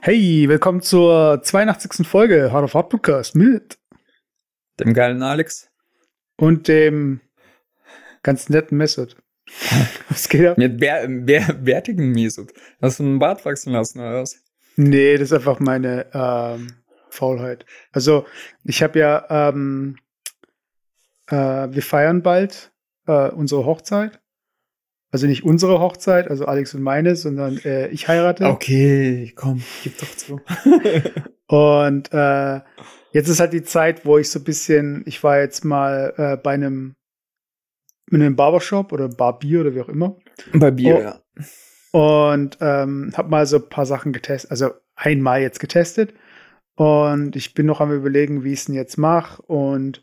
Hey, willkommen zur 82. Folge Hard of Hard Podcast mit Dem geilen Alex. und dem ganz netten Method. Was geht ab? Mit bär, bär, bärtigen Mesut. Hast du einen Bart wachsen lassen oder was? Nee, das ist einfach meine ähm, Faulheit. Also, ich habe ja, ähm, äh, wir feiern bald äh, unsere Hochzeit. Also nicht unsere Hochzeit, also Alex und meine, sondern äh, ich heirate. Okay, komm, gib doch zu. Und äh, jetzt ist halt die Zeit, wo ich so ein bisschen, ich war jetzt mal äh, bei einem, in einem Barbershop oder Barbier oder wie auch immer. Bei Bier, Oh. ja. Und ähm, habe mal so ein paar Sachen getestet, also einmal jetzt getestet. Und ich bin noch am überlegen, wie ich es denn jetzt mache. Und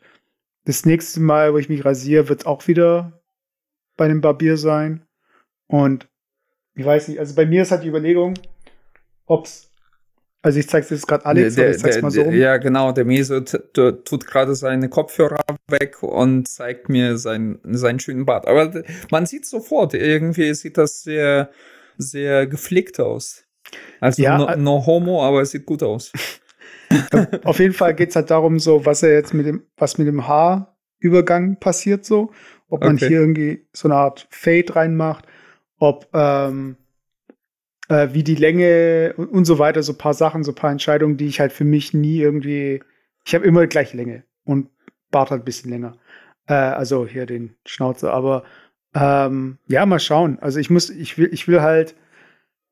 das nächste Mal, wo ich mich rasiere, wird auch wieder bei einem Barbier sein. Und ich weiß nicht, also bei mir ist halt die Überlegung, ob's, also ich zeig's jetzt gerade Alex, aber ich zeig's mal so um. Ja, genau, der tu- tut gerade seine Kopfhörer weg und zeigt mir sein, seinen schönen Bart. Aber man sieht sofort, irgendwie sieht das sehr, sehr gepflegt aus. Also Ja, no, no homo, aber es sieht gut aus. Auf jeden Fall geht's halt darum, so, was er jetzt mit dem, was mit dem Haarübergang passiert, so. Ob man Okay. hier irgendwie so eine Art Fade reinmacht, ob, ähm, äh, wie die Länge und, und so weiter, so ein paar Sachen, so ein paar Entscheidungen, die ich halt für mich nie irgendwie, ich habe immer die gleiche Länge und Bart halt ein bisschen länger. Äh, also hier den Schnauzer, aber ähm, ja, mal schauen. Also ich muss, ich will, ich will halt,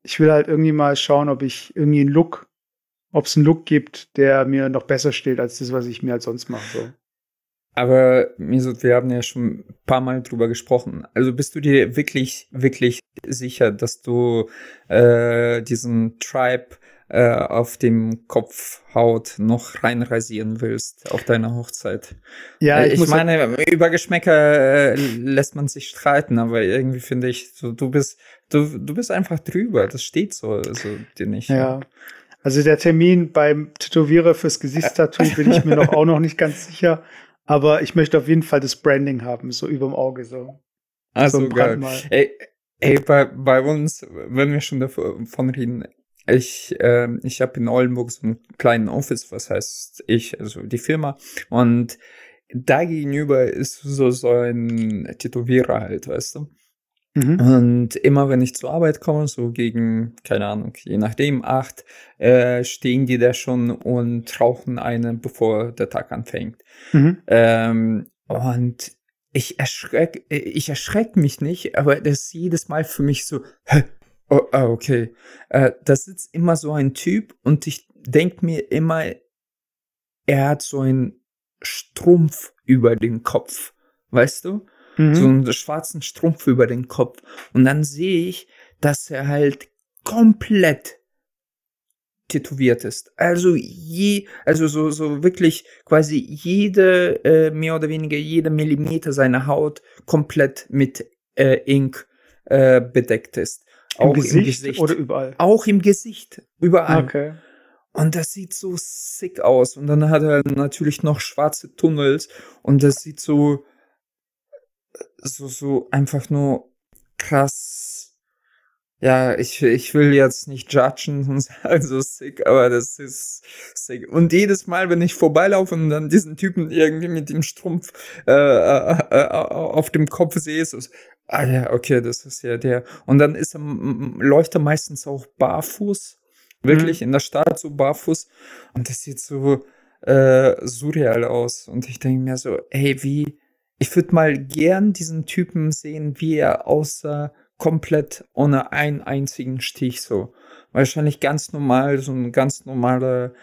ich will halt irgendwie mal schauen, ob ich irgendwie einen Look ob es einen Look gibt, der mir noch besser steht als das, was ich mir halt sonst mache. So. Aber Mesut, wir haben ja schon ein paar Mal drüber gesprochen. Also bist du dir wirklich, wirklich sicher, dass du äh, diesen Tribe äh, auf dem Kopfhaut noch reinrasieren willst auf deiner Hochzeit? Ja, Äh, ich, ich, halt, meine, über Geschmäcker äh, lässt man sich streiten, aber irgendwie finde ich, so, du bist, du, du bist einfach drüber. Das steht so, also dir nicht. ja. Also der Termin beim Tätowierer fürs Gesichtstattoo bin ich mir noch auch noch nicht ganz sicher. Aber ich möchte auf jeden Fall das Branding haben, so überm Auge so. Also so ein geil. Ey, ey bei, bei uns, wenn wir schon davon reden, ich, ähm, ich habe in Oldenburg so einen kleinen Office, was heißt ich, also die Firma, und da gegenüber ist so, so ein Tätowierer halt, weißt du? Mhm. Und immer wenn ich zur Arbeit komme, so gegen, keine Ahnung, je nachdem, acht, äh, stehen die da schon und rauchen eine, bevor der Tag anfängt. Mhm. Ähm, und ich erschreck, ich erschreck mich nicht, aber das ist jedes Mal für mich so, hä? Oh, ah, okay. Äh, da sitzt immer so ein Typ und ich denk mir immer, er hat so einen Strumpf über den Kopf. Weißt du? Mhm. So einen schwarzen Strumpf über den Kopf. Und dann sehe ich, dass er halt komplett tätowiert ist. Also je, also so, so wirklich quasi jede, äh, mehr oder weniger jede Millimeter seiner Haut komplett mit äh, Ink äh, bedeckt ist. Im, Auch Gesicht im Gesicht. oder überall? auch im Gesicht. Überall. Okay. Und das sieht so sick aus. Und dann hat er natürlich noch schwarze Tunnels. Und das sieht so, so, so einfach nur krass. Ja, ich, ich will jetzt nicht judgen und sagen so sick, aber das ist sick. Und jedes Mal, wenn ich vorbeilaufe und dann diesen Typen irgendwie mit dem Strumpf äh, äh, äh, auf dem Kopf sehe, so, ah ja, okay, das ist ja der. Und dann ist er, läuft er meistens auch barfuß wirklich in der Stadt so barfuß und das sieht so äh, surreal aus und ich denke mir so, hey, wie, ich würde mal gern diesen Typen sehen, wie er aussah, komplett ohne einen einzigen Stich so. Wahrscheinlich ganz normal, so ein ganz normaler,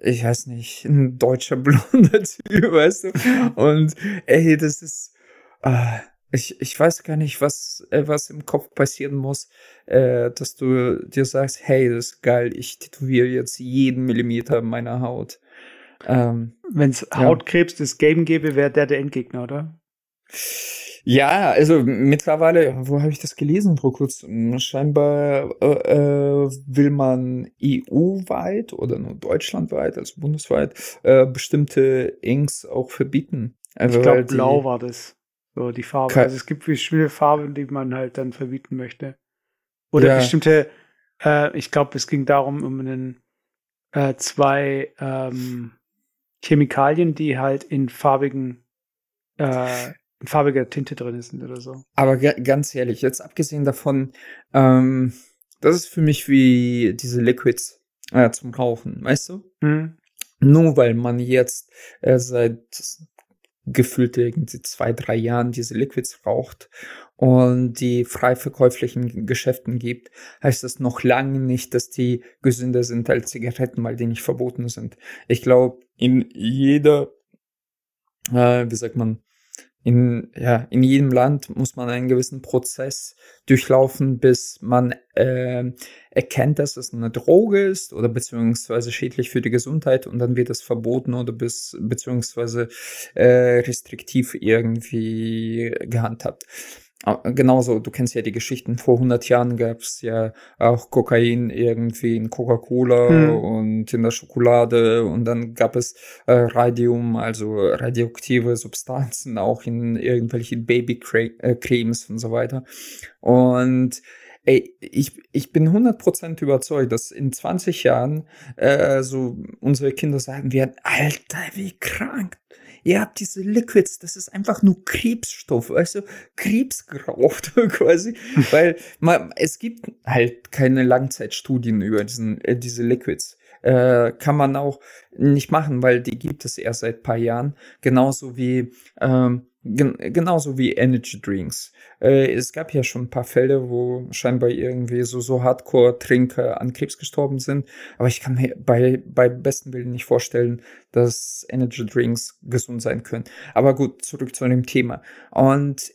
ich weiß nicht, ein deutscher blonder Typ, weißt du? Und ey, das ist, ah, ich, ich weiß gar nicht, was, äh, was im Kopf passieren muss, äh, dass du dir sagst, hey, das ist geil, ich tätowiere jetzt jeden Millimeter meiner Haut. Ähm, Wenn es Hautkrebs das Game gäbe, wäre der der Endgegner, oder? Ja, also mittlerweile, wo habe ich das gelesen vor kurzem? Scheinbar äh, äh, will man EU-weit oder nur deutschlandweit, also bundesweit, äh, bestimmte Inks auch verbieten. Also ich glaube, blau war das. So die Farbe. Also es gibt viele Farben, die man halt dann verbieten möchte. Oder ja. bestimmte, äh, ich glaube, es ging darum, um einen äh, zwei ähm, Chemikalien, die halt in farbigen äh, in farbiger Tinte drin sind oder so. Aber ganz ehrlich, jetzt abgesehen davon, ähm, das ist für mich wie diese Liquids äh, zum Rauchen, weißt du? Mhm. Nur weil man jetzt äh, seit gefühlt irgendwie zwei, drei Jahren diese Liquids raucht und die frei verkäuflichen Geschäften gibt, heißt das noch lange nicht, dass die gesünder sind als Zigaretten, weil die nicht verboten sind. Ich glaube, in jeder, äh, wie sagt man, in, ja, in jedem Land muss man einen gewissen Prozess durchlaufen, bis man äh, erkennt, dass es eine Droge ist oder beziehungsweise schädlich für die Gesundheit und dann wird es verboten oder bis beziehungsweise äh, restriktiv irgendwie gehandhabt. Ah, genauso, du kennst ja die Geschichten, vor 100 Jahren gab es ja auch Kokain irgendwie in Coca-Cola hm. und in der Schokolade und dann gab es äh, Radium, also radioaktive Substanzen auch in irgendwelchen Babycremes und so weiter. Und ey, ich, ich bin 100% überzeugt, dass in 20 Jahren äh, so unsere Kinder sagen werden, Alter, wie krank ihr habt diese Liquids, das ist einfach nur Krebsstoff, weißt du, Krebs geraucht quasi, weil man, es gibt halt keine Langzeitstudien über diesen, äh, diese Liquids. Äh, kann man auch nicht machen, weil die gibt es erst seit paar Jahren. Genauso wie ähm, Gen genauso wie Energy Drinks. Äh, es gab ja schon ein paar Fälle, wo scheinbar irgendwie so, so Hardcore-Trinker an Krebs gestorben sind. Aber ich kann mir bei, bei besten Willen nicht vorstellen, dass Energy Drinks gesund sein können. Aber gut, zurück zu dem Thema. Und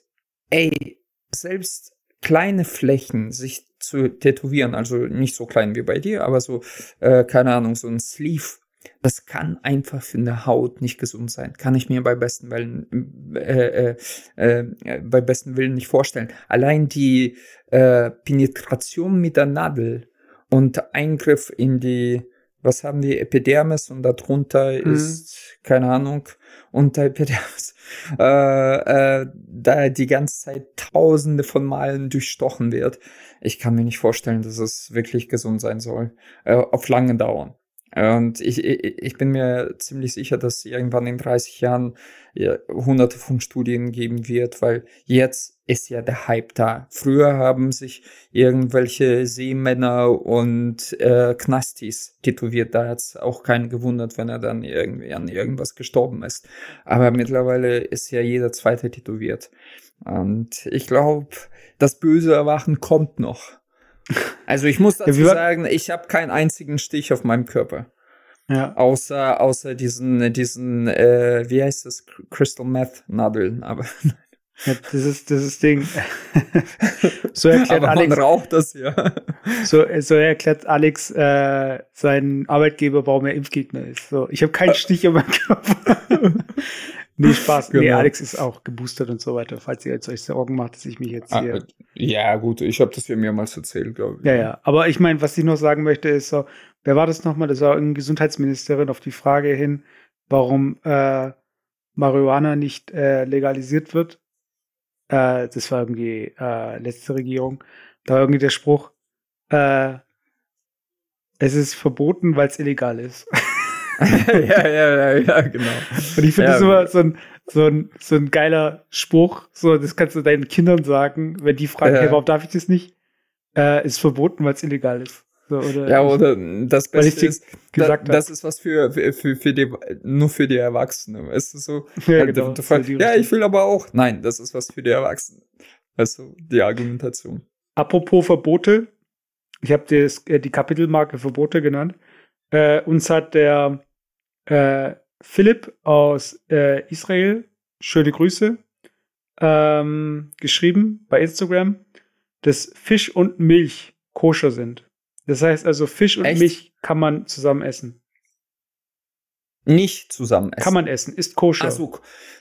ey, selbst kleine Flächen sich zu tätowieren, also nicht so klein wie bei dir, aber so, äh, keine Ahnung, so ein Sleeve das kann einfach für eine Haut nicht gesund sein. Kann ich mir bei besten Willen, äh, äh, äh, bei besten Willen nicht vorstellen. Allein die äh, Penetration mit der Nadel und Eingriff in die, was haben die, Epidermis und darunter mhm. ist, keine Ahnung, unter Epidermis, äh, äh, da die ganze Zeit tausende von Malen durchstochen wird. Ich kann mir nicht vorstellen, dass es wirklich gesund sein soll. Auf lange dauern. Und ich, ich, bin mir ziemlich sicher, dass irgendwann in 30 Jahren ja, hunderte von Studien geben wird, weil jetzt ist ja der Hype da. Früher haben sich irgendwelche Seemänner und äh, Knastis tätowiert. Da hat es auch keinen gewundert, wenn er dann irgendwie an irgendwas gestorben ist. Aber mittlerweile ist ja jeder zweite tätowiert. Und ich glaube, das böse Erwachen kommt noch. Also ich muss dazu sagen, ich habe keinen einzigen Stich auf meinem Körper. Ja. Außer, außer diesen, diesen, äh, wie heißt das, Crystal Meth Nadeln, aber. Ja, das ist, das ist Ding. so erklärt aber Alex. Man raucht das ja. So, so erklärt Alex äh, seinen Arbeitgeber, warum er Impfgegner ist. So, ich habe keinen Stich auf meinem Körper. Nee, Spaß. Genau. Nee, Alex ist auch geboostert und so weiter, falls ihr jetzt euch Sorgen macht, dass ich mich jetzt ah, hier. Ah, ja, gut, ich habe das ja mehrmals erzählt, glaube ich. Ja, ja. Aber ich meine, was ich noch sagen möchte, ist so, wer war das nochmal? Das war eine Gesundheitsministerin auf die Frage hin, warum äh, Marihuana nicht äh, legalisiert wird. Äh, das war irgendwie äh, letzte Regierung. Da war irgendwie der Spruch, äh, es ist verboten, weil es illegal ist. ja, ja, ja, ja, genau. Und ich finde ja. das immer so ein, so, ein, so ein geiler Spruch. So, das kannst du deinen Kindern sagen, wenn die fragen, ja. hey, warum darf ich das nicht? Äh, ist verboten, weil es illegal ist. So, oder ja, oder das Beste ist, gesagt da, das ist was für, für, für die, nur für die Erwachsenen. Weißt du so? Ja, genau, du, du ja, ich will aber auch. Nein, das ist was für die Erwachsenen. Also die Argumentation. Apropos Verbote, ich habe äh, die Kapitelmarke Verbote genannt. Äh, uns hat der äh, Philipp aus äh, Israel, schöne Grüße, ähm, geschrieben bei Instagram, dass Fisch und Milch koscher sind. Das heißt also, Fisch und Echt? Milch kann man zusammen essen. Nicht zusammen essen. Kann man essen, ist koscher. Ach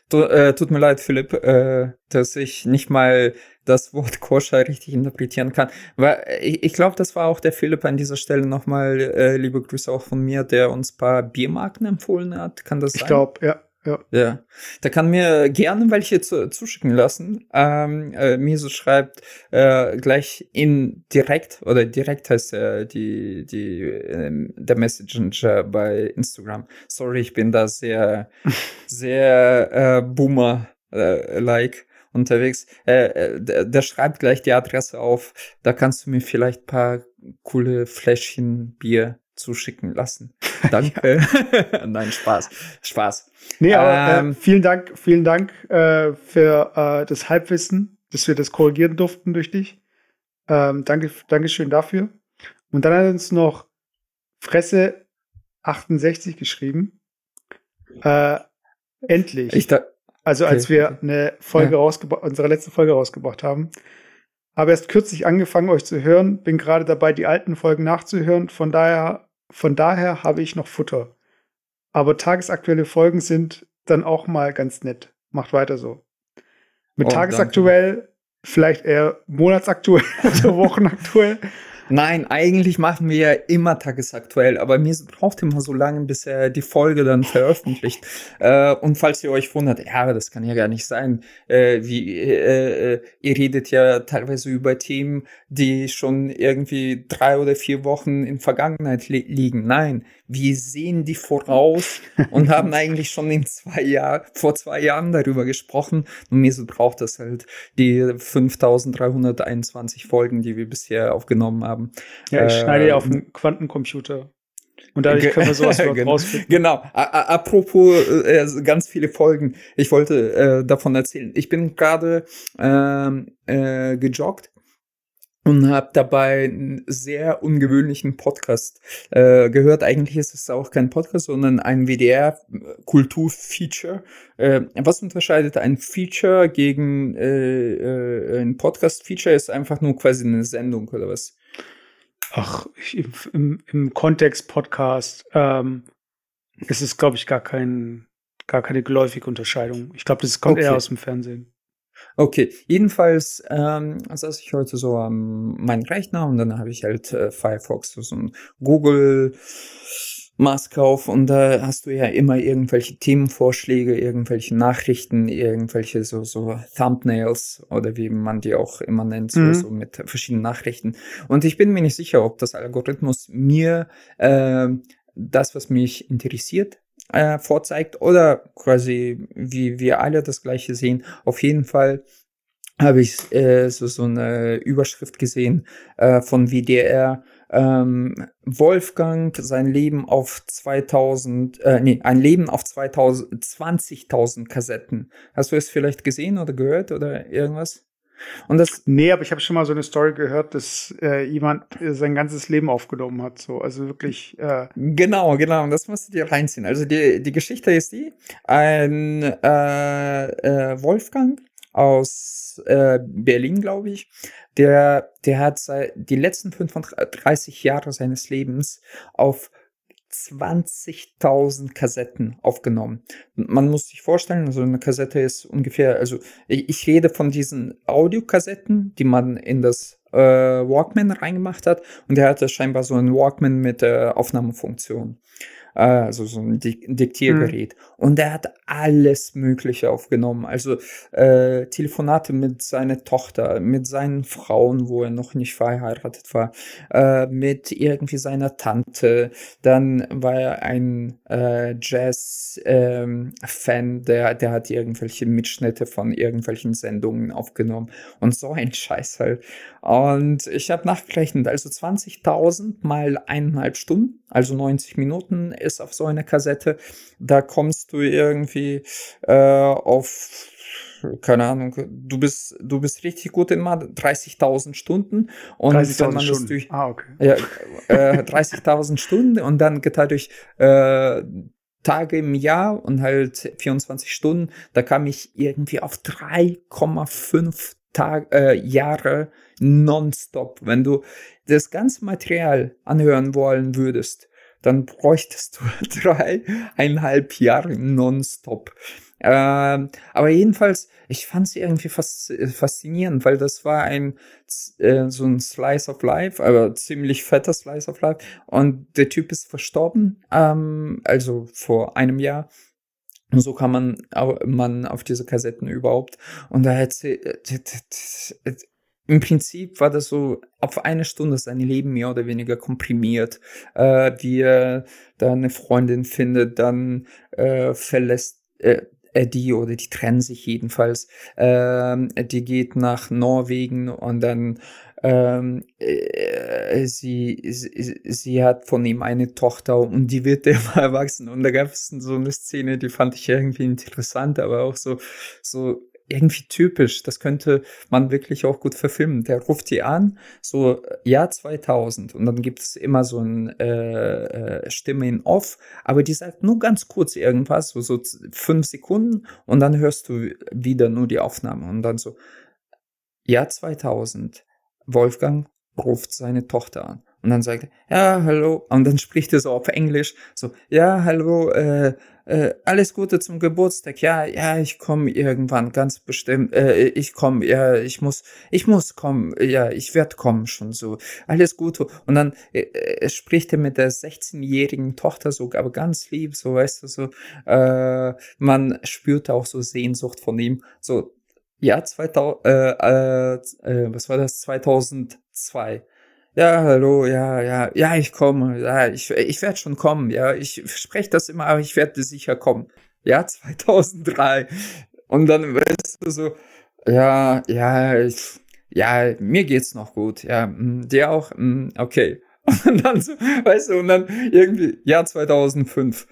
Du, äh, tut mir leid, Philipp, äh, dass ich nicht mal das Wort koscher richtig interpretieren kann. Weil ich, ich glaube, das war auch der Philipp an dieser Stelle nochmal, äh, liebe Grüße auch von mir, der uns paar Biermarken empfohlen hat. Kann das ich sein? Ich glaube, ja. Ja. ja. Der kann mir gerne welche zu, zuschicken lassen. Ähm, äh, Miso schreibt äh, gleich in direkt oder direkt heißt äh, die, die, äh, der Messenger bei Instagram. Sorry, ich bin da sehr, sehr äh, Boomer-like äh, unterwegs. Äh, äh, der, der schreibt gleich die Adresse auf. Da kannst du mir vielleicht paar coole Fläschchen Bier zuschicken lassen. Danke. Nein, Spaß. Spaß. Nee, aber äh, ähm, äh, vielen Dank, vielen Dank äh, für äh, das Halbwissen, dass wir das korrigieren durften durch dich. Ähm, danke, Dankeschön dafür. Und dann hat uns noch Fresse 68 geschrieben. Äh, endlich. Ich da also okay. als wir eine Folge ja. rausgebracht, unsere letzte Folge rausgebracht haben. Habe erst kürzlich angefangen, euch zu hören, bin gerade dabei, die alten Folgen nachzuhören. Von daher, von daher habe ich noch Futter. Aber tagesaktuelle Folgen sind dann auch mal ganz nett. Macht weiter so. Mit oh, tagesaktuell, danke. vielleicht eher monatsaktuell oder wochenaktuell. Nein, eigentlich machen wir ja immer tagesaktuell, aber mir braucht immer so lange, bis er die Folge dann veröffentlicht. Äh, und falls ihr euch wundert, ja, das kann ja gar nicht sein, äh, wie äh, äh, ihr redet ja teilweise über Themen, die schon irgendwie drei oder vier Wochen in Vergangenheit li liegen. Nein, wir sehen die voraus und haben eigentlich schon in zwei Jahren, vor zwei Jahren darüber gesprochen. Und mir braucht das halt die 5321 Folgen, die wir bisher aufgenommen haben. Ja, ich äh, schneide ja auf dem Quantencomputer. Und dadurch können wir sowas genau. rausfinden. Genau. A apropos äh, ganz viele Folgen. Ich wollte äh, davon erzählen. Ich bin gerade ähm, äh, gejoggt und habe dabei einen sehr ungewöhnlichen Podcast äh, gehört. Eigentlich ist es auch kein Podcast, sondern ein WDR-Kultur-Feature. Äh, was unterscheidet ein Feature gegen äh, äh, ein Podcast-Feature? Ist einfach nur quasi eine Sendung oder was? Ach, ich, im, im Kontext Podcast ähm, ist es, glaube ich, gar kein, gar keine geläufige Unterscheidung. Ich glaube, das kommt okay. eher aus dem Fernsehen. Okay, jedenfalls ähm, saß ich heute so am meinem Rechner und dann habe ich halt äh, Firefox, so ein Google Maske auf und da hast du ja immer irgendwelche Themenvorschläge, irgendwelche Nachrichten, irgendwelche so, so Thumbnails oder wie man die auch immer nennt, so, mhm. so mit verschiedenen Nachrichten. Und ich bin mir nicht sicher, ob das Algorithmus mir äh, das, was mich interessiert, äh, vorzeigt oder quasi wie wir alle das gleiche sehen. Auf jeden Fall habe ich äh, so, so eine Überschrift gesehen äh, von WDR. Ähm, Wolfgang sein Leben auf 2000, äh, nee, ein Leben auf 2000, 20.000 Kassetten. Hast du es vielleicht gesehen oder gehört oder irgendwas? Und das nee, aber ich habe schon mal so eine Story gehört, dass äh, jemand äh, sein ganzes Leben aufgenommen hat. So, also wirklich. Äh genau, genau. Und das musst du dir reinziehen. Also die, die Geschichte ist die: Ein äh, äh, Wolfgang aus Berlin, glaube ich, der, der hat seit die letzten 35 Jahre seines Lebens auf 20.000 Kassetten aufgenommen. Man muss sich vorstellen, so eine Kassette ist ungefähr, also ich, ich rede von diesen Audiokassetten, die man in das äh, Walkman reingemacht hat und der hatte scheinbar so einen Walkman mit äh, Aufnahmefunktion also so ein Diktiergerät. Mhm. Und er hat alles Mögliche aufgenommen. Also äh, Telefonate mit seiner Tochter, mit seinen Frauen, wo er noch nicht verheiratet war, äh, mit irgendwie seiner Tante. Dann war er ein äh, Jazz-Fan, ähm, der, der hat irgendwelche Mitschnitte von irgendwelchen Sendungen aufgenommen. Und so ein Scheiß halt. Und ich habe nachgerechnet, also 20.000 mal eineinhalb Stunden, also 90 Minuten ist auf so einer Kassette. Da kommst du irgendwie äh, auf keine Ahnung, du bist, du bist richtig gut in Mathe, 30.000 Stunden. Und 30.000 Stunden. Durch, ah, okay. Ja, äh, 30.000 Stunden und dann geteilt durch äh, Tage im Jahr und halt 24 Stunden, da kam ich irgendwie auf 3,5 Tag, äh, Jahre nonstop. Wenn du das ganze Material anhören wollen würdest, dann bräuchtest du dreieinhalb Jahre nonstop. Ähm, aber jedenfalls, ich fand sie irgendwie fas faszinierend, weil das war ein äh, so ein Slice of Life, aber ziemlich fetter Slice of Life. Und der Typ ist verstorben, ähm, also vor einem Jahr. Und so kann man, man auf diese Kassetten überhaupt. Und da hätte im Prinzip war das so auf eine Stunde sein Leben mehr oder weniger komprimiert, äh, wie er da eine Freundin findet, dann äh, verlässt äh, er die oder die trennen sich jedenfalls. Äh, die geht nach Norwegen und dann ähm, äh, sie, sie, sie hat von ihm eine Tochter und die wird immer erwachsen. Und da gab es so eine Szene, die fand ich irgendwie interessant, aber auch so, so irgendwie typisch. Das könnte man wirklich auch gut verfilmen. Der ruft die an, so Jahr 2000 und dann gibt es immer so eine äh, äh, Stimme in Off, aber die sagt nur ganz kurz irgendwas, so, so fünf Sekunden und dann hörst du wieder nur die Aufnahme und dann so Jahr 2000. Wolfgang ruft seine Tochter an. Und dann sagt er, ja, hallo. Und dann spricht er so auf Englisch, so, ja, hallo, äh, äh, alles Gute zum Geburtstag. Ja, ja, ich komme irgendwann, ganz bestimmt. Äh, ich komme, ja, ich muss, ich muss kommen. Ja, ich werde kommen schon so. Alles Gute. Und dann äh, äh spricht er mit der 16-jährigen Tochter so, aber ganz lieb, so, weißt du, so. Äh, man spürt auch so Sehnsucht von ihm. So, ja, 2000, äh, äh, äh, was war das? 2002 ja, hallo, ja, ja, ja, ich komme, ja, ich, ich werde schon kommen, ja, ich spreche das immer, aber ich werde sicher kommen. Ja, 2003. Und dann weißt du so, ja, ja, ich, ja, mir geht's noch gut, ja, mm, dir auch, mm, okay. Und dann so, weißt du, und dann irgendwie, ja, 2005.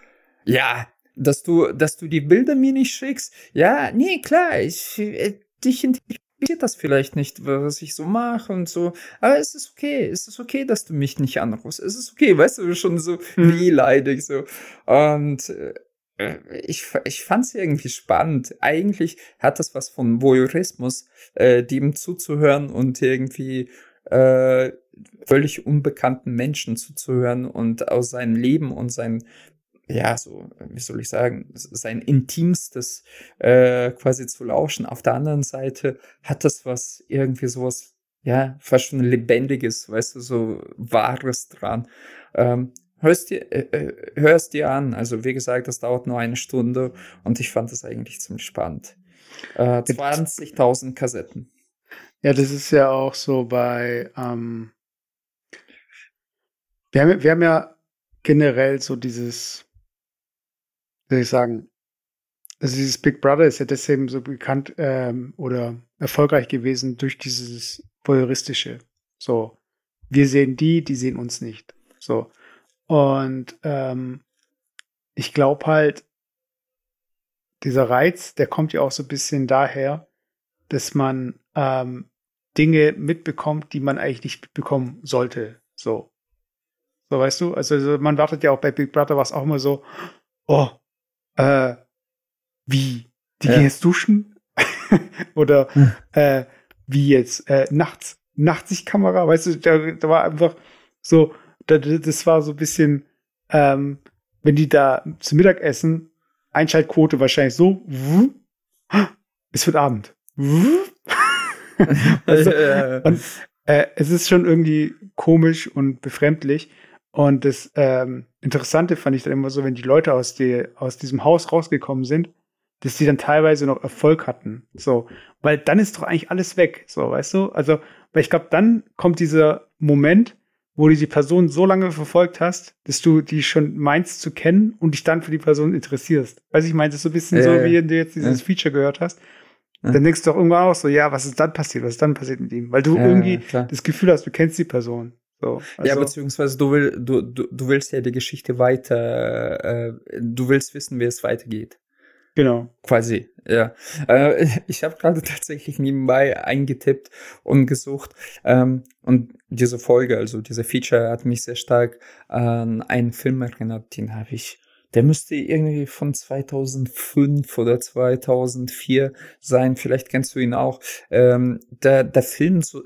Ja, dass du, dass du die Bilder mir nicht schickst. Ja, nee, klar, ich, äh, dich interessiert das vielleicht nicht, was ich so mache und so. Aber es ist okay. Es ist okay, dass du mich nicht anrufst. Es ist okay, weißt du, schon so hm. wehleidig so. Und äh, ich, ich fand es irgendwie spannend. Eigentlich hat das was von Voyeurismus, äh, dem zuzuhören und irgendwie äh, völlig unbekannten Menschen zuzuhören und aus seinem Leben und seinem ja, so, wie soll ich sagen, sein Intimstes äh, quasi zu lauschen. Auf der anderen Seite hat das was irgendwie sowas, ja, fast schon Lebendiges, weißt du, so Wahres dran. Ähm, hörst dir, äh, äh hörst dir an. Also wie gesagt, das dauert nur eine Stunde und ich fand das eigentlich ziemlich spannend. Äh, 20.000 Kassetten. Ja, das ist ja auch so bei, ähm, wir haben, wir haben ja generell so dieses soll ich sagen, also dieses Big Brother ist ja deswegen so bekannt ähm, oder erfolgreich gewesen durch dieses voyeuristische. So, wir sehen die, die sehen uns nicht. So. Und ähm, ich glaube halt, dieser Reiz, der kommt ja auch so ein bisschen daher, dass man ähm, Dinge mitbekommt, die man eigentlich nicht mitbekommen sollte. So. So, weißt du? Also, also man wartet ja auch bei Big Brother, was auch immer so, oh, äh, wie, die ja. gehen jetzt duschen? Oder hm. äh, wie jetzt äh, nachts, Nachtsichtkamera, weißt du, da, da war einfach so, da, das war so ein bisschen, ähm, wenn die da zum Mittagessen, Einschaltquote wahrscheinlich so, es wird Abend. also, und äh, es ist schon irgendwie komisch und befremdlich. Und das ähm, Interessante fand ich dann immer so, wenn die Leute aus, die, aus diesem Haus rausgekommen sind, dass die dann teilweise noch Erfolg hatten. So, weil dann ist doch eigentlich alles weg. So, weißt du? Also, weil ich glaube, dann kommt dieser Moment, wo du die Person so lange verfolgt hast, dass du die schon meinst zu kennen und dich dann für die Person interessierst. Weiß ich meine, das ist so ein bisschen äh, so, wie du jetzt dieses äh. Feature gehört hast. Dann denkst du doch irgendwann auch so, ja, was ist dann passiert? Was ist dann passiert mit ihm? Weil du irgendwie klar. das Gefühl hast, du kennst die Person. So, also ja, beziehungsweise du, will, du, du, du willst ja die Geschichte weiter, äh, du willst wissen, wie es weitergeht. Genau. Quasi, ja. Äh, ich habe gerade tatsächlich nebenbei eingetippt und gesucht. Ähm, und diese Folge, also diese Feature, hat mich sehr stark an einen Film erinnert, den habe ich der müsste irgendwie von 2005 oder 2004 sein. Vielleicht kennst du ihn auch. Ähm, da, da filmt so,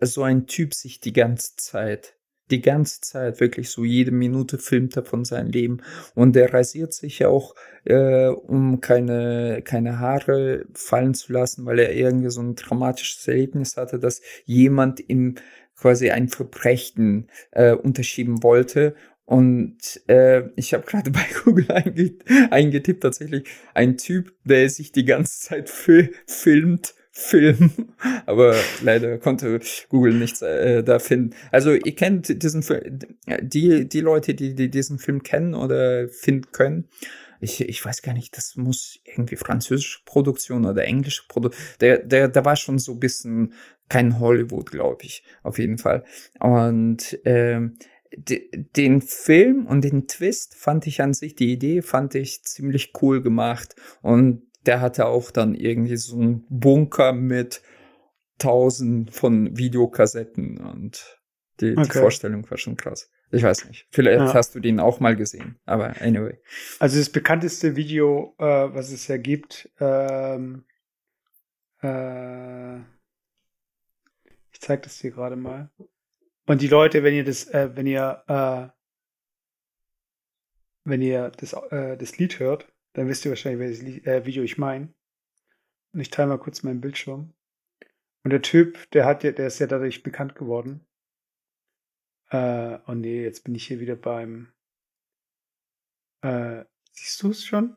so ein Typ sich die ganze Zeit. die ganze Zeit, wirklich so jede Minute filmt er von seinem Leben. Und er rasiert sich auch, äh, um keine, keine Haare fallen zu lassen, weil er irgendwie so ein traumatisches Erlebnis hatte, dass jemand ihm quasi ein Verbrechen äh, unterschieben wollte. Und äh, ich habe gerade bei Google einge eingetippt, tatsächlich ein Typ, der sich die ganze Zeit fil filmt Film, aber leider konnte Google nichts äh, da finden. Also ihr kennt diesen Film, die, die Leute, die, die diesen Film kennen oder finden können, ich, ich weiß gar nicht, das muss irgendwie französische Produktion oder englische Produktion, der, der, der war schon so ein bisschen kein Hollywood, glaube ich, auf jeden Fall. Und ähm, den Film und den Twist fand ich an sich, die Idee fand ich ziemlich cool gemacht und der hatte auch dann irgendwie so einen Bunker mit tausend von Videokassetten und die, okay. die Vorstellung war schon krass. Ich weiß nicht. Vielleicht ja. hast du den auch mal gesehen, aber anyway. Also das bekannteste Video, äh, was es ja gibt, ähm, äh, ich zeige das dir gerade mal. Und die Leute, wenn ihr das, äh, wenn ihr, äh, wenn ihr das, äh, das Lied hört, dann wisst ihr wahrscheinlich, welches äh, Video ich meine. Und ich teile mal kurz meinen Bildschirm. Und der Typ, der hat ja, der ist ja dadurch bekannt geworden. Äh, oh nee, jetzt bin ich hier wieder beim. Äh, siehst du es schon?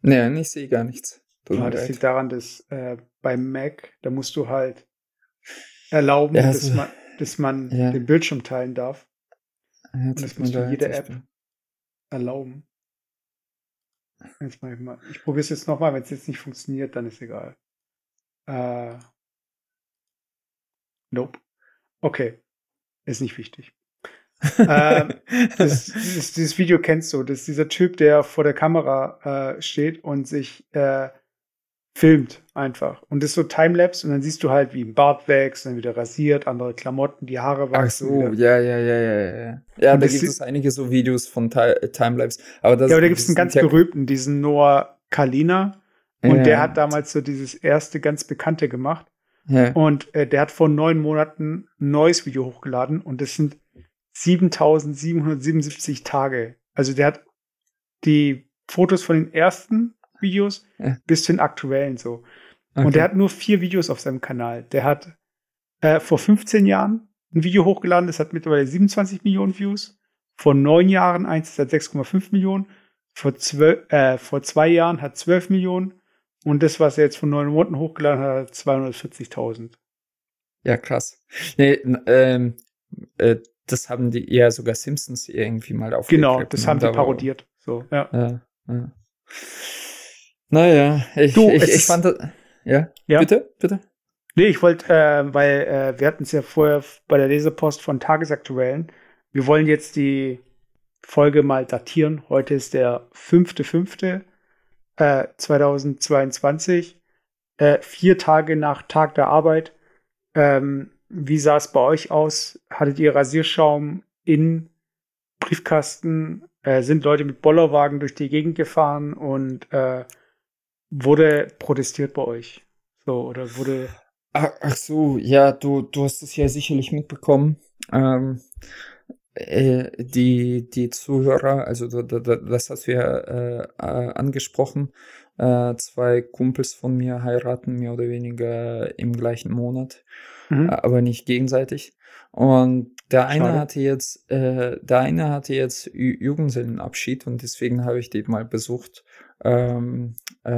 Nee, ich sehe gar nichts. Ah, das liegt daran, dass äh, beim Mac, da musst du halt erlauben, ja, dass man, dass man ja. den Bildschirm teilen darf. Ja, Und das musst du jede App erlauben. Jetzt mach ich mal. Ich probiere es jetzt nochmal. Wenn es jetzt nicht funktioniert, dann ist egal. Äh, nope. Okay. Ist nicht wichtig. ähm, das, das, dieses Video kennst du. Das ist dieser Typ, der vor der Kamera äh, steht und sich äh, filmt einfach. Und das ist so Timelapse und dann siehst du halt, wie ein Bart wächst, dann wieder rasiert, andere Klamotten, die Haare wachsen. Ach so, ja, ja, ja, ja, ja. Ja, und da gibt es einige so Videos von Timelapse. Aber das, ja, aber da gibt es einen ganz berühmten, diesen Noah Kalina. Und ja. der hat damals so dieses erste ganz bekannte gemacht. Ja. Und äh, der hat vor neun Monaten ein neues Video hochgeladen und das sind 7777 Tage. Also der hat die Fotos von den ersten Videos ja. bis zu den aktuellen so. Okay. Und der hat nur vier Videos auf seinem Kanal. Der hat äh, vor 15 Jahren ein Video hochgeladen, das hat mittlerweile 27 Millionen Views. Vor neun Jahren eins, das hat 6,5 Millionen. Vor, zwölf, äh, vor zwei Jahren hat 12 Millionen. Und das, was er jetzt vor neun Monaten hochgeladen hat, hat 240.000. Ja, krass. Nee, ähm, äh, das haben die eher sogar Simpsons irgendwie mal aufgegriffen. Genau, das haben die parodiert. So, ja. ja, ja. Naja, ich, du, ich, ich fand, ja, ja, bitte, bitte. Nee, ich wollte, äh, weil äh, wir hatten es ja vorher bei der Lesepost von Tagesaktuellen. Wir wollen jetzt die Folge mal datieren. Heute ist der 5.5. Äh, 2022. Äh, vier Tage nach Tag der Arbeit. Ähm, wie sah es bei euch aus? Hattet ihr Rasierschaum in Briefkasten? Äh, sind Leute mit Bollerwagen durch die Gegend gefahren und äh, wurde protestiert bei euch? So, oder wurde. Ach, ach so, ja, du, du hast es ja sicherlich mitbekommen. Ähm, äh, die, die Zuhörer, also das hast du ja äh, angesprochen, äh, zwei Kumpels von mir heiraten mehr oder weniger im gleichen Monat, mhm. Äh, aber nicht gegenseitig. Und der eine Schade. hatte jetzt, äh, der eine hatte jetzt Jugendsellenabschied und deswegen habe ich den mal besucht ähm, äh,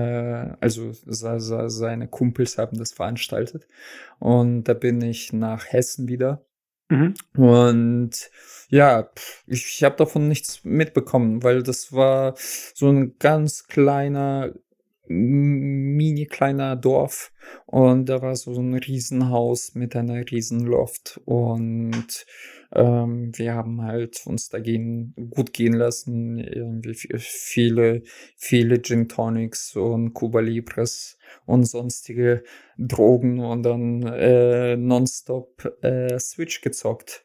also seine Kumpels haben das veranstaltet. Und da bin ich nach Hessen wieder. Mhm. Und ja, ich, ich habe davon nichts mitbekommen, weil das war so ein ganz kleiner, mini kleiner Dorf und da war so ein Riesenhaus mit einer Riesenloft und ähm, wir haben halt uns dagegen gut gehen lassen. Irgendwie viele, viele Gin Tonics und Cuba Libres und sonstige Drogen und dann äh, nonstop äh, Switch gezockt.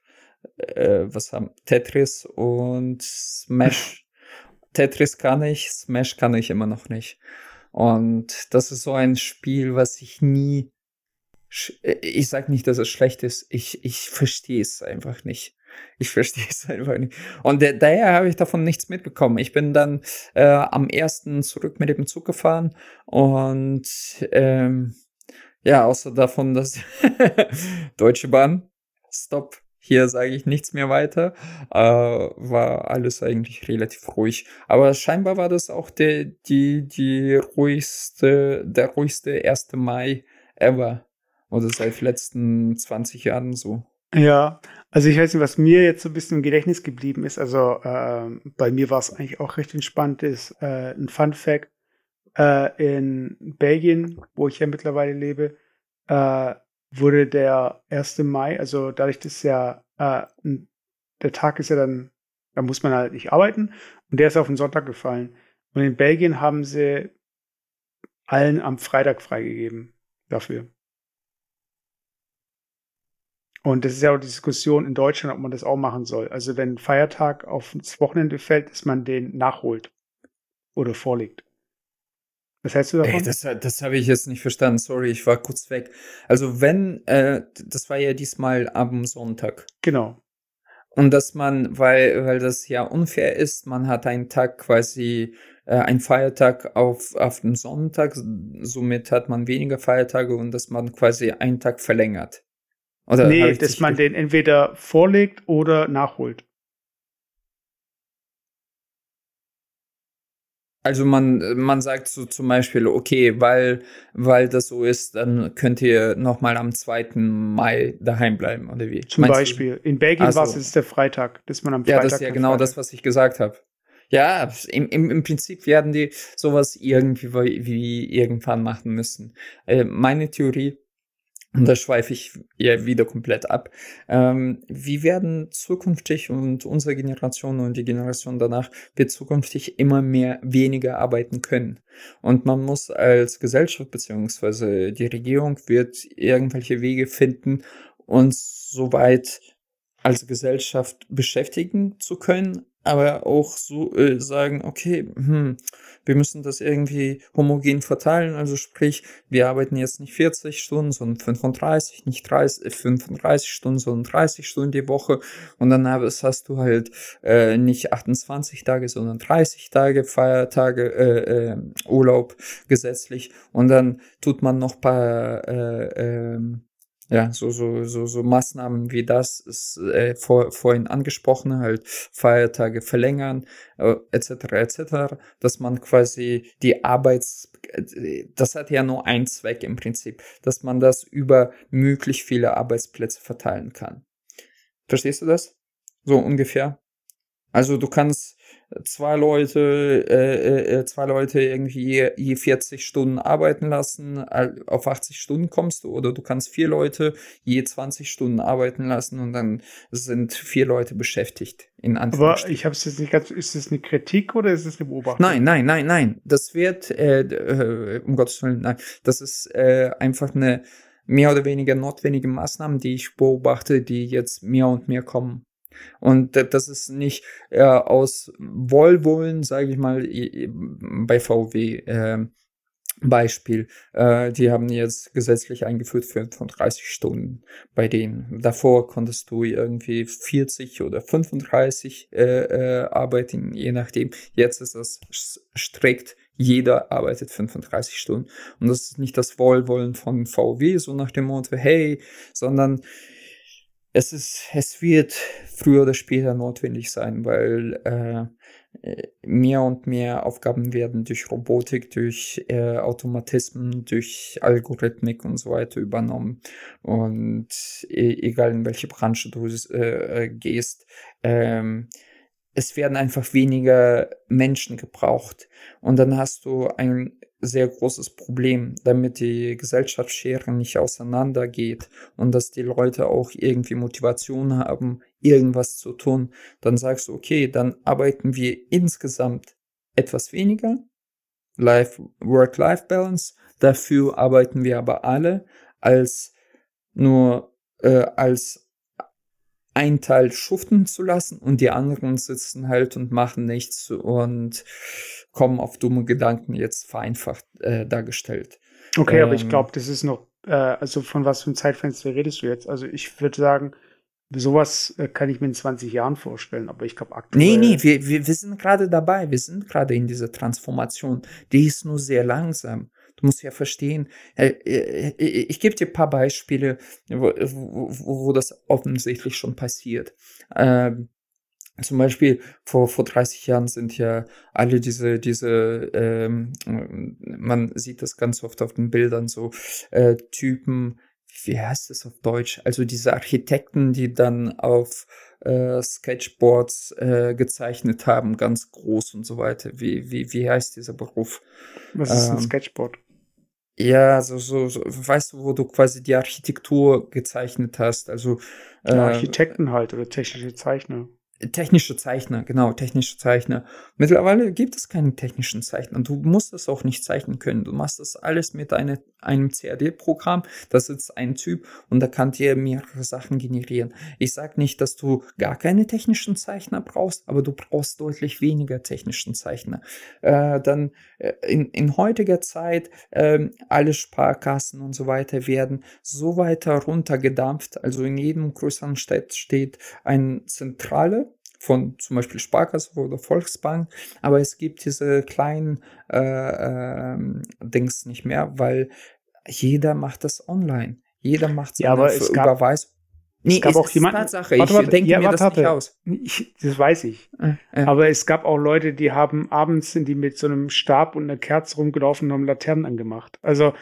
Äh, was haben Tetris und Smash. Tetris kann ich, Smash kann ich immer noch nicht. Und das ist so ein Spiel, was ich nie ich sage nicht, dass es schlecht ist, ich, ich verstehe es einfach nicht. Ich verstehe es einfach nicht. Und daher habe ich davon nichts mitbekommen. Ich bin dann äh, am ersten zurück mit dem Zug gefahren und ähm, ja, außer davon, dass Deutsche Bahn, Stop, hier sage ich nichts mehr weiter, äh, war alles eigentlich relativ ruhig. Aber scheinbar war das auch der, die, die ruhigste, der ruhigste 1. Mai ever. Oder seit letzten 20 Jahren so. Ja, also ich weiß nicht, was mir jetzt so ein bisschen im Gedächtnis geblieben ist. Also äh, bei mir war es eigentlich auch recht entspannt. Ist äh, ein Fun Fact äh, in Belgien, wo ich ja mittlerweile lebe, äh, wurde der 1. Mai, also dadurch, dass ja äh, der Tag ist ja dann, da muss man halt nicht arbeiten und der ist auf den Sonntag gefallen. Und in Belgien haben sie allen am Freitag freigegeben dafür. Und das ist ja auch die Diskussion in Deutschland, ob man das auch machen soll. Also wenn ein Feiertag auf das Wochenende fällt, dass man den nachholt oder vorlegt. Was hältst du davon? Ey, das, das habe ich jetzt nicht verstanden. Sorry, ich war kurz weg. Also wenn, äh, das war ja diesmal am Sonntag. Genau. Und dass man, weil, weil das ja unfair ist, man hat einen Tag quasi, äh, einen Feiertag auf, auf den Sonntag, somit hat man weniger Feiertage und dass man quasi einen Tag verlängert. Oder nee, dass man den entweder vorlegt oder nachholt. Also man, man sagt so zum Beispiel, okay, weil, weil das so ist, dann könnt ihr nochmal am 2. Mai daheim bleiben, oder wie? Zum Meinst Beispiel. Du? In Belgien war es der Freitag, dass man am Freitag. Ja, das ist ja genau Freitag. das, was ich gesagt habe. Ja, im, im, im Prinzip werden die sowas irgendwie wie irgendwann machen müssen. Äh, meine Theorie und da schweife ich ja wieder komplett ab. Ähm, wie werden zukünftig und unsere Generation und die Generation danach wird zukünftig immer mehr weniger arbeiten können. Und man muss als Gesellschaft beziehungsweise die Regierung wird irgendwelche Wege finden, uns soweit als Gesellschaft beschäftigen zu können, aber auch so äh, sagen, okay, hm, wir müssen das irgendwie homogen verteilen, also sprich, wir arbeiten jetzt nicht 40 Stunden, sondern 35, nicht 30, 35 äh, Stunden, sondern 30 Stunden die Woche. Und dann hast du halt äh, nicht 28 Tage, sondern 30 Tage Feiertage, äh, äh, Urlaub gesetzlich. Und dann tut man noch paar äh, äh, ja, so, so, so, so Maßnahmen wie das ist äh, vor, vorhin angesprochen, halt Feiertage verlängern, äh, etc. etc., dass man quasi die Arbeits, das hat ja nur einen Zweck im Prinzip, dass man das über möglich viele Arbeitsplätze verteilen kann. Verstehst du das? So ungefähr. Also du kannst zwei Leute, äh, äh, zwei Leute irgendwie je 40 Stunden arbeiten lassen, auf 80 Stunden kommst du, oder du kannst vier Leute je 20 Stunden arbeiten lassen und dann sind vier Leute beschäftigt. In Aber ich habe es jetzt nicht ganz, ist es eine Kritik oder ist es eine Beobachtung? Nein, nein, nein, nein. Das wird, äh, äh, um Gottes Willen, nein. Das ist äh, einfach eine mehr oder weniger notwendige Maßnahme, die ich beobachte, die jetzt mehr und mehr kommen. Und das ist nicht äh, aus Wohlwollen, sage ich mal, bei VW. Äh, Beispiel, äh, die haben jetzt gesetzlich eingeführt 35 Stunden bei denen. Davor konntest du irgendwie 40 oder 35 äh, äh, arbeiten, je nachdem. Jetzt ist das strikt, jeder arbeitet 35 Stunden. Und das ist nicht das Wohlwollen von VW, so nach dem Motto, hey, sondern es ist, es wird früher oder später notwendig sein, weil äh, mehr und mehr Aufgaben werden durch Robotik, durch äh, Automatismen, durch Algorithmik und so weiter übernommen. Und e egal in welche Branche du äh, gehst, ähm, es werden einfach weniger Menschen gebraucht. Und dann hast du ein sehr großes Problem, damit die Gesellschaftsschere nicht auseinandergeht und dass die Leute auch irgendwie Motivation haben, irgendwas zu tun, dann sagst du, okay, dann arbeiten wir insgesamt etwas weniger, Life, Work-Life-Balance, dafür arbeiten wir aber alle als nur äh, als ein Teil schuften zu lassen und die anderen sitzen halt und machen nichts und kommen auf dumme Gedanken, jetzt vereinfacht äh, dargestellt. Okay, ähm, aber ich ähm, glaube, das ist noch äh, also von was für einem Zeitfenster redest du jetzt? Also ich würde sagen, sowas äh, kann ich mir in 20 Jahren vorstellen, aber ich glaube aktuell. Nee, nee, wir, wir, wir sind gerade dabei, wir sind gerade in dieser Transformation. Die ist nur sehr langsam. Du musst ja verstehen, äh, äh, ich gebe dir ein paar Beispiele, wo, wo, wo das offensichtlich schon passiert. Ähm, zum Beispiel vor, vor 30 Jahren sind ja alle diese, diese, ähm, man sieht das ganz oft auf den Bildern, so äh, Typen, wie heißt das auf Deutsch? Also diese Architekten, die dann auf äh, Sketchboards äh, gezeichnet haben, ganz groß und so weiter. Wie, wie, wie heißt dieser Beruf? Was ist ähm, ein Sketchboard? Ja, so, so, so, weißt du, wo du quasi die Architektur gezeichnet hast. Also äh, Architekten halt oder technische Zeichner. Technische Zeichner, genau, technische Zeichner. Mittlerweile gibt es keine technischen Zeichner. Du musst das auch nicht zeichnen können. Du machst das alles mit eine, einem CAD-Programm. Das ist ein Typ und da kann dir mehrere Sachen generieren. Ich sage nicht, dass du gar keine technischen Zeichner brauchst, aber du brauchst deutlich weniger technischen Zeichner. Äh, dann äh, in, in heutiger Zeit äh, alle Sparkassen und so weiter werden so weiter runtergedampft. Also in jedem größeren Stadt steht ein zentrale von zum Beispiel Sparkasse oder Volksbank, aber es gibt diese kleinen äh, äh, Dings nicht mehr, weil jeder macht das online. Jeder macht seine ja, aber es gab, Überweisung. Nee, es gab auch jemanden. Tatsache. Warte, warte, ich denke ja, mir das nicht aus. Ich, das weiß ich. Äh, äh. Aber es gab auch Leute, die haben abends sind die mit so einem Stab und einer Kerze rumgelaufen und haben Laternen angemacht. Also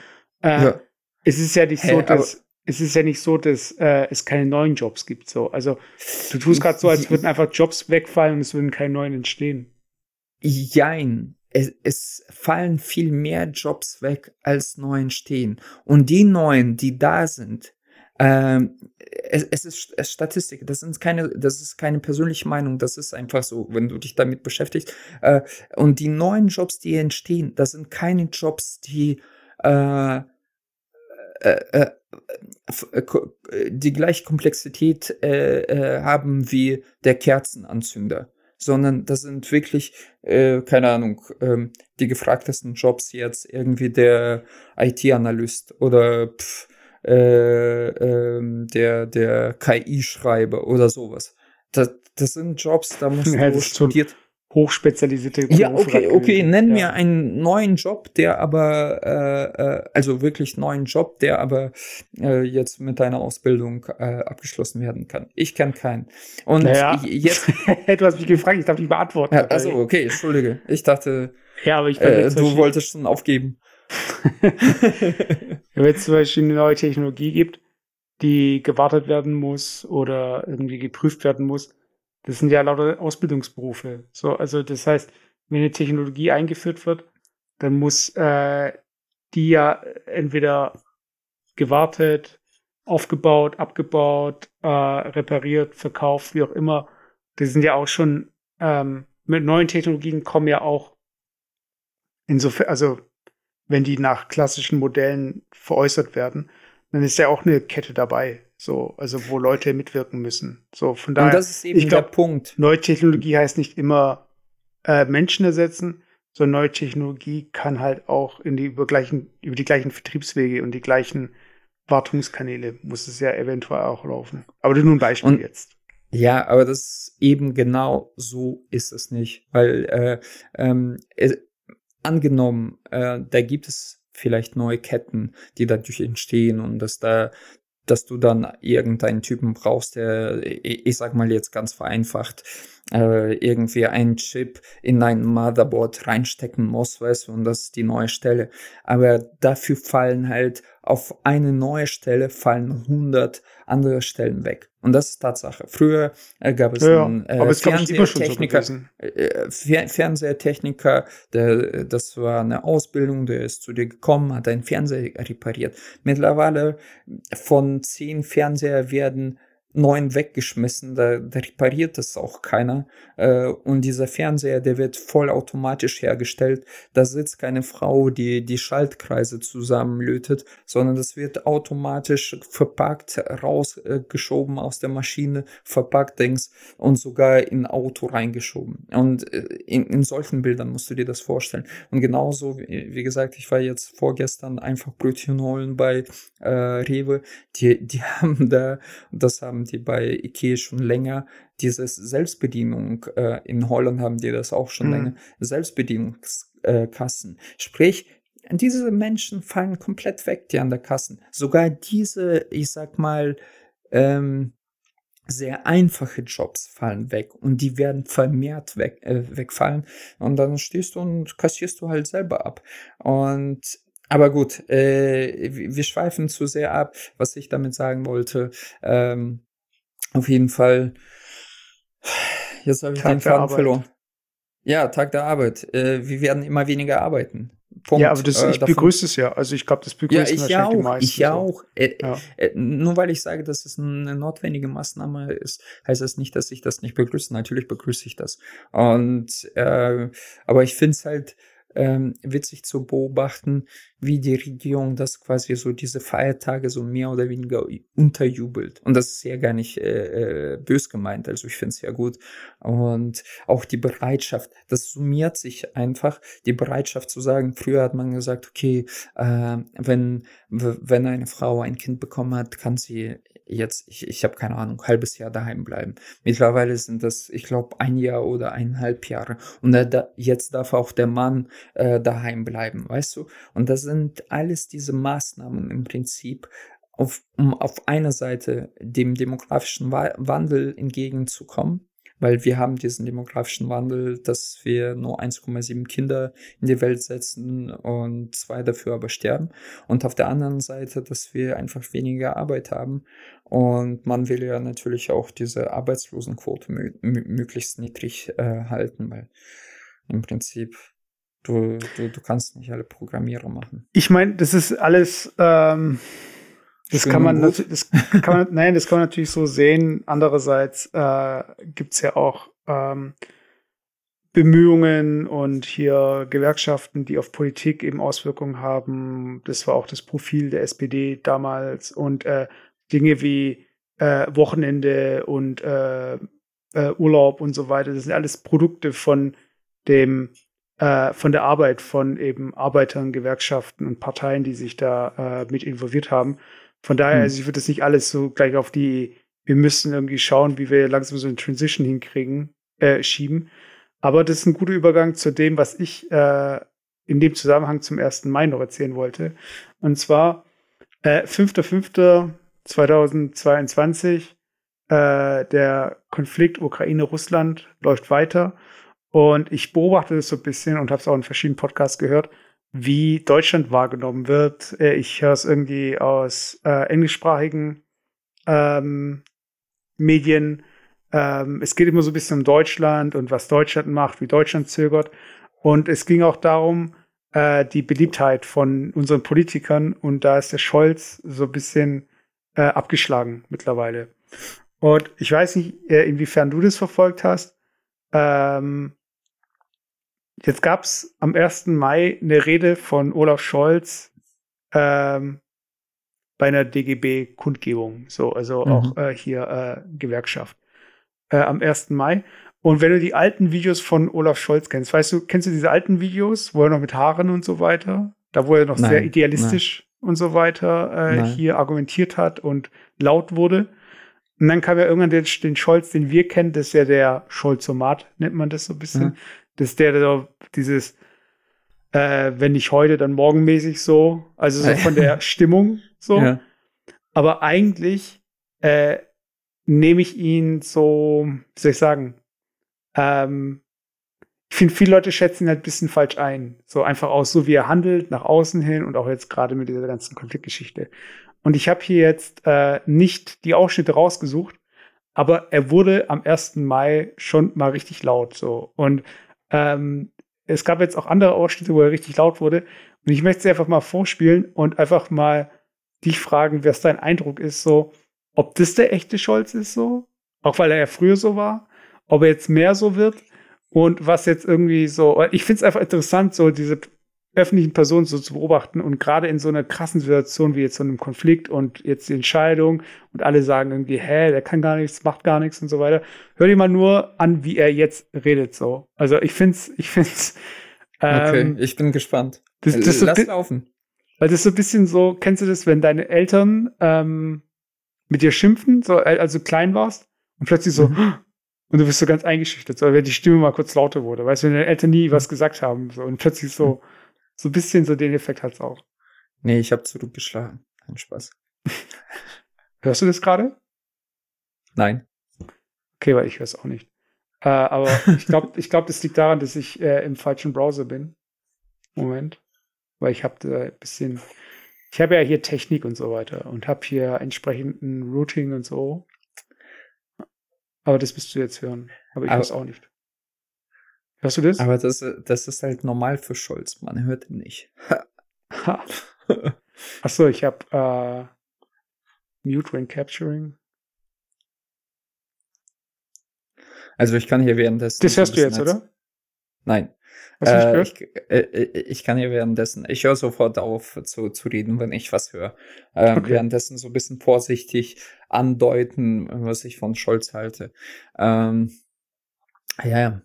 äh, ja. es ist ja nicht hey, so, dass es ist ja nicht so, dass äh, es keine neuen Jobs gibt. So. Also du tust gerade so, als würden einfach Jobs wegfallen und es würden keine neuen entstehen. Jein. Es, es fallen viel mehr Jobs weg, als neu entstehen. Und die neuen, die da sind, ähm, es, es ist Statistik, das ist keine, das ist keine persönliche Meinung, das ist einfach so, wenn du dich damit beschäftigst. Äh, und die neuen Jobs, die entstehen, das sind keine Jobs, die äh, äh, äh, äh, die gleiche Komplexität äh, haben wie der Kerzenanzünder, sondern das sind wirklich, äh, keine Ahnung, ähm, die gefragtesten Jobs jetzt irgendwie der IT-Analyst oder äh, ähm, der, der KI-Schreiber oder sowas. Das, das sind Jobs, da musst ja, du studiert hochspezialisierte Berufe Ja, okay, okay, nenn ja. mir einen neuen Job, der aber, äh, äh, also wirklich neuen Job, der aber äh, jetzt mit deiner Ausbildung äh, abgeschlossen werden kann. Ich kenne keinen. Und naja. jetzt. du hast mich gefragt, ich darf nicht beantworten. Ja, also, okay, entschuldige. Ich dachte, ja, aber ich äh, du wolltest schon aufgeben. Wenn es zum Beispiel eine neue Technologie gibt, die gewartet werden muss oder irgendwie geprüft werden muss, das sind ja lauter Ausbildungsberufe. So, also das heißt, wenn eine Technologie eingeführt wird, dann muss äh, die ja entweder gewartet, aufgebaut, abgebaut, äh, repariert, verkauft, wie auch immer. Das sind ja auch schon ähm, mit neuen Technologien kommen ja auch insofern, also wenn die nach klassischen Modellen veräußert werden, dann ist ja auch eine Kette dabei. So, also wo Leute mitwirken müssen. So, von daher. Und das ist eben ich glaub, der Punkt. Neue Technologie heißt nicht immer äh, Menschen ersetzen, sondern neue Technologie kann halt auch in die über, gleichen, über die gleichen Vertriebswege und die gleichen Wartungskanäle muss es ja eventuell auch laufen. Aber nur ein Beispiel und, jetzt. Ja, aber das eben genau so ist es nicht, weil äh, ähm, äh, angenommen, äh, da gibt es vielleicht neue Ketten, die dadurch entstehen und dass da dass du dann irgendeinen Typen brauchst, der, ich sag mal jetzt ganz vereinfacht, äh, irgendwie einen Chip in ein Motherboard reinstecken muss, weißt du, und das ist die neue Stelle. Aber dafür fallen halt auf eine neue Stelle fallen 100 andere Stellen weg. Und das ist Tatsache. Früher äh, gab es ja, einen äh, Fernsehtechniker, so äh, Fernsehtechniker, der, das war eine Ausbildung, der ist zu dir gekommen, hat einen Fernseher repariert. Mittlerweile von zehn Fernseher werden neuen weggeschmissen, da, da repariert es auch keiner. Äh, und dieser Fernseher, der wird vollautomatisch hergestellt. Da sitzt keine Frau, die die Schaltkreise zusammenlötet, sondern das wird automatisch verpackt, rausgeschoben aus der Maschine, verpackt Dings und sogar in Auto reingeschoben. Und äh, in, in solchen Bildern musst du dir das vorstellen. Und genauso, wie, wie gesagt, ich war jetzt vorgestern einfach Brötchen holen bei äh, Rewe. Die, die haben da, das haben die bei Ikea schon länger, dieses Selbstbedienung, äh, in Holland haben die das auch schon mhm. länger, Selbstbedienungskassen. Sprich, diese Menschen fallen komplett weg, die an der Kassen. Sogar diese, ich sag mal, ähm, sehr einfache Jobs fallen weg und die werden vermehrt weg, äh, wegfallen und dann stehst du und kassierst du halt selber ab. Und aber gut, äh, wir schweifen zu sehr ab, was ich damit sagen wollte. Ähm, auf jeden Fall, jetzt habe ich Tag den Faden verloren. Ja, Tag der Arbeit. Äh, wir werden immer weniger arbeiten. Punkt. Ja, aber das, äh, ich begrüße es ja. Also ich glaube, das begrüßen ja, ich ja auch, die meisten. Ich ja auch. Äh, ja. Äh, nur weil ich sage, dass es eine notwendige Maßnahme ist, heißt das nicht, dass ich das nicht begrüße. Natürlich begrüße ich das. Und äh, aber ich finde es halt ähm, witzig zu beobachten, wie die Regierung das quasi so diese Feiertage so mehr oder weniger unterjubelt. Und das ist ja gar nicht äh, äh bös gemeint, also ich finde es ja gut. Und auch die Bereitschaft, das summiert sich einfach, die Bereitschaft zu sagen, früher hat man gesagt, okay, äh, wenn, wenn eine Frau ein Kind bekommen hat, kann sie jetzt, ich, ich habe keine Ahnung, halbes Jahr daheim bleiben. Mittlerweile sind das, ich glaube, ein Jahr oder eineinhalb Jahre. Und da, jetzt darf auch der Mann äh, daheim bleiben, weißt du? Und das sind alles diese Maßnahmen im Prinzip, auf, um auf einer Seite dem demografischen Wandel entgegenzukommen weil wir haben diesen demografischen Wandel, dass wir nur 1,7 Kinder in die Welt setzen und zwei dafür aber sterben. Und auf der anderen Seite, dass wir einfach weniger Arbeit haben. Und man will ja natürlich auch diese Arbeitslosenquote möglichst niedrig äh, halten, weil im Prinzip du, du, du kannst nicht alle Programmierer machen. Ich meine, das ist alles. Ähm das kann man das kann man, nein, das kann man natürlich so sehen. Andererseits äh, gibt es ja auch ähm, Bemühungen und hier Gewerkschaften, die auf Politik eben Auswirkungen haben. Das war auch das Profil der SPD damals und äh, Dinge wie äh, Wochenende und äh, äh, Urlaub und so weiter. Das sind alles Produkte von dem äh, von der Arbeit von eben Arbeitern, Gewerkschaften und Parteien, die sich da äh, mit involviert haben. Von daher, hm. also ich würde das nicht alles so gleich auf die, wir müssen irgendwie schauen, wie wir langsam so eine Transition hinkriegen, äh, schieben. Aber das ist ein guter Übergang zu dem, was ich äh, in dem Zusammenhang zum 1. Mai noch erzählen wollte. Und zwar äh, 5.5.2022, äh, der Konflikt Ukraine-Russland läuft weiter. Und ich beobachte das so ein bisschen und habe es auch in verschiedenen Podcasts gehört wie Deutschland wahrgenommen wird. Äh, ich höre es irgendwie aus äh, englischsprachigen ähm, Medien. Ähm, es geht immer so ein bisschen um Deutschland und was Deutschland macht, wie Deutschland zögert. Und es ging auch darum, äh, die Beliebtheit von unseren Politikern. Und da ist der Scholz so ein bisschen äh, abgeschlagen mittlerweile. Und ich weiß nicht, äh, inwiefern du das verfolgt hast. Ähm, Jetzt gab es am 1. Mai eine Rede von Olaf Scholz ähm, bei einer DGB-Kundgebung, so, also mhm. auch äh, hier äh, Gewerkschaft, äh, am 1. Mai. Und wenn du die alten Videos von Olaf Scholz kennst, weißt du, kennst du diese alten Videos, wo er noch mit Haaren und so weiter, da wo er noch nein, sehr idealistisch nein. und so weiter äh, hier argumentiert hat und laut wurde. Und dann kam ja irgendwann den, den Scholz, den wir kennen, das ist ja der Scholzomat, nennt man das so ein bisschen. Mhm. Das ist der, der dieses, äh, wenn nicht heute, dann morgenmäßig so. Also so von der Stimmung so. Ja. Aber eigentlich äh, nehme ich ihn so, wie soll ich sagen, ähm, ich finde, viele Leute schätzen ihn halt ein bisschen falsch ein. So einfach aus, so wie er handelt, nach außen hin und auch jetzt gerade mit dieser ganzen Konfliktgeschichte. Und ich habe hier jetzt äh, nicht die Ausschnitte rausgesucht, aber er wurde am 1. Mai schon mal richtig laut so. Und ähm, es gab jetzt auch andere Ausschnitte, wo er richtig laut wurde. Und ich möchte sie einfach mal vorspielen und einfach mal dich fragen, was dein Eindruck ist, so, ob das der echte Scholz ist so, auch weil er ja früher so war, ob er jetzt mehr so wird und was jetzt irgendwie so, ich finde es einfach interessant, so diese öffentlichen Personen so zu beobachten und gerade in so einer krassen Situation wie jetzt so einem Konflikt und jetzt die Entscheidung und alle sagen irgendwie, hä, der kann gar nichts, macht gar nichts und so weiter. Hör dir mal nur an, wie er jetzt redet so. Also ich find's, ich find's. Ähm, okay, ich bin gespannt. Das, das Lass so, laufen. Weil das ist so ein bisschen so, kennst du das, wenn deine Eltern ähm, mit dir schimpfen, so, äh, also klein warst und plötzlich so, mhm. und du bist so ganz eingeschüchtert, so, wenn die Stimme mal kurz lauter wurde, weißt du, wenn deine Eltern nie was gesagt haben, so, und plötzlich so, mhm so ein bisschen so den Effekt hat's auch. Nee, ich habe zurückgeschlagen. Kein Spaß. Hörst du das gerade? Nein. Okay, weil ich höre es auch nicht. Äh, aber ich glaube, ich glaub, das liegt daran, dass ich äh, im falschen Browser bin. Moment. Weil ich habe äh, ein bisschen, ich habe ja hier Technik und so weiter und habe hier entsprechenden Routing und so. Aber das bist du jetzt hören. Aber ich höre auch nicht. Hörst du das? Aber das, das ist halt normal für Scholz. Man hört ihn nicht. Achso, ich habe äh, Mute when Capturing. Also ich kann hier währenddessen. Das hörst du jetzt, oder? Nein. Äh, ich, äh, äh, ich, kann hier währenddessen, ich höre sofort auf zu, zu reden, wenn ich was höre. Ähm, okay. Währenddessen so ein bisschen vorsichtig andeuten, was ich von Scholz halte. Ähm, ja, ja.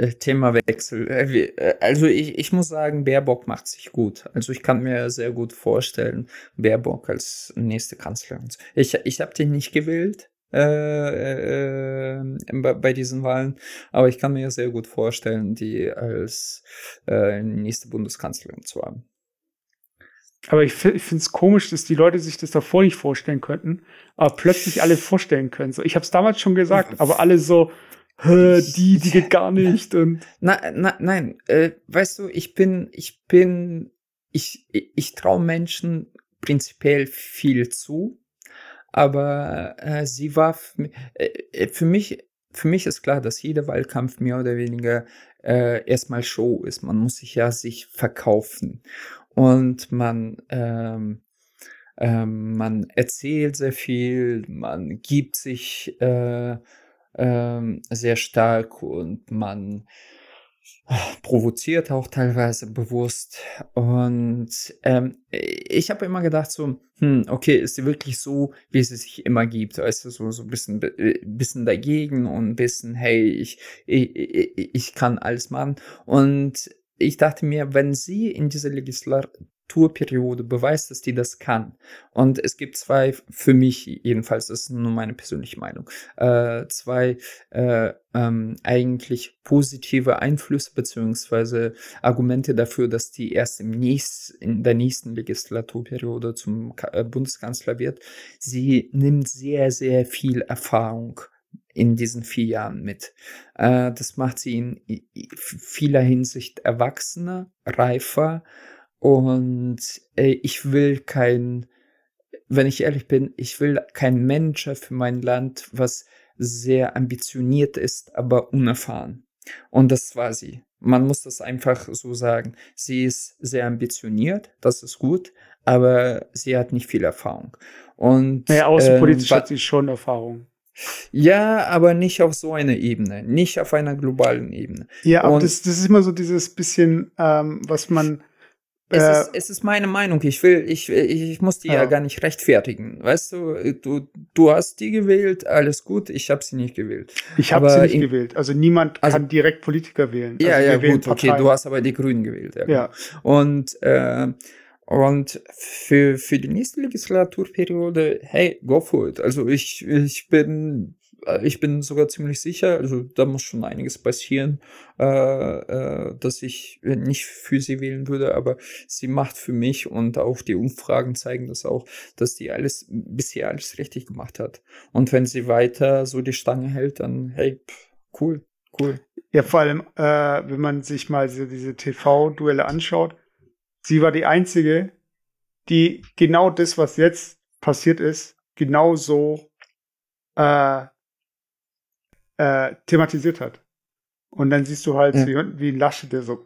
Äh, Themawechsel. Äh, äh, also ich, ich muss sagen, Baerbock macht sich gut. Also ich kann mir sehr gut vorstellen, Baerbock als nächste Kanzlerin. Ich, ich habe den nicht gewählt äh, äh, bei diesen Wahlen, aber ich kann mir sehr gut vorstellen, die als nächste Bundeskanzlerin zu haben. Aber ich, ich finde es komisch, dass die Leute sich das davor nicht vorstellen könnten, aber plötzlich alle vorstellen können. So, ich habe es damals schon gesagt, aber alle so, die, die geht gar nicht und. Na, na, nein, äh, weißt du, ich bin, ich bin, ich, ich traue Menschen prinzipiell viel zu, aber äh, sie war äh, äh, für mich, für mich ist klar, dass jeder Wahlkampf mehr oder weniger äh, erstmal Show ist. Man muss sich ja sich verkaufen und man ähm, ähm, man erzählt sehr viel, man gibt sich äh, ähm, sehr stark und man äh, provoziert auch teilweise bewusst. Und ähm, ich habe immer gedacht so, hm, okay, ist sie wirklich so, wie sie sich immer gibt? Weißt du, so, so ein bisschen, äh, bisschen dagegen und ein bisschen, hey, ich, ich, ich kann alles machen. Und ich dachte mir, wenn sie in dieser Legislatur Tourperiode beweist, dass die das kann. Und es gibt zwei, für mich jedenfalls, das ist nur meine persönliche Meinung, äh, zwei äh, ähm, eigentlich positive Einflüsse beziehungsweise Argumente dafür, dass die erst im nächsten, in der nächsten Legislaturperiode zum äh, Bundeskanzler wird. Sie nimmt sehr, sehr viel Erfahrung in diesen vier Jahren mit. Äh, das macht sie in vieler Hinsicht erwachsener, reifer, und äh, ich will kein, wenn ich ehrlich bin, ich will kein Manager für mein Land, was sehr ambitioniert ist, aber unerfahren. Und das war sie. Man muss das einfach so sagen. Sie ist sehr ambitioniert, das ist gut, aber sie hat nicht viel Erfahrung. Und naja, außenpolitisch ähm, hat sie schon Erfahrung. Ja, aber nicht auf so einer Ebene, nicht auf einer globalen Ebene. Ja, aber das, das ist immer so dieses bisschen, ähm, was man es, äh, ist, es ist meine Meinung. Ich will, ich, ich muss die ja. ja. gar nicht rechtfertigen. Weißt du, du, du hast die gewählt, alles gut. Ich habe sie nicht gewählt. Ich habe sie nicht in, gewählt. Also niemand also, kann direkt Politiker wählen. Ja, also ja, gut, okay. Du hast aber die Grünen gewählt. Ja. ja. Und äh, und für, für die nächste Legislaturperiode, hey, go for it. Also ich, ich bin äh, ich bin sogar ziemlich sicher, also da muss schon einiges passieren, äh, äh, dass ich nicht für sie wählen würde, aber sie macht für mich und auch die Umfragen zeigen das auch, dass die alles bisher alles richtig gemacht hat. Und wenn sie weiter so die Stange hält, dann hey, pff, cool, cool. Ja, vor allem, äh, wenn man sich mal diese, diese TV-Duelle anschaut, sie war die einzige, die genau das, was jetzt passiert ist, genau so äh, äh, thematisiert hat. Und dann siehst du halt, ja. wie, wie Lasche, der so.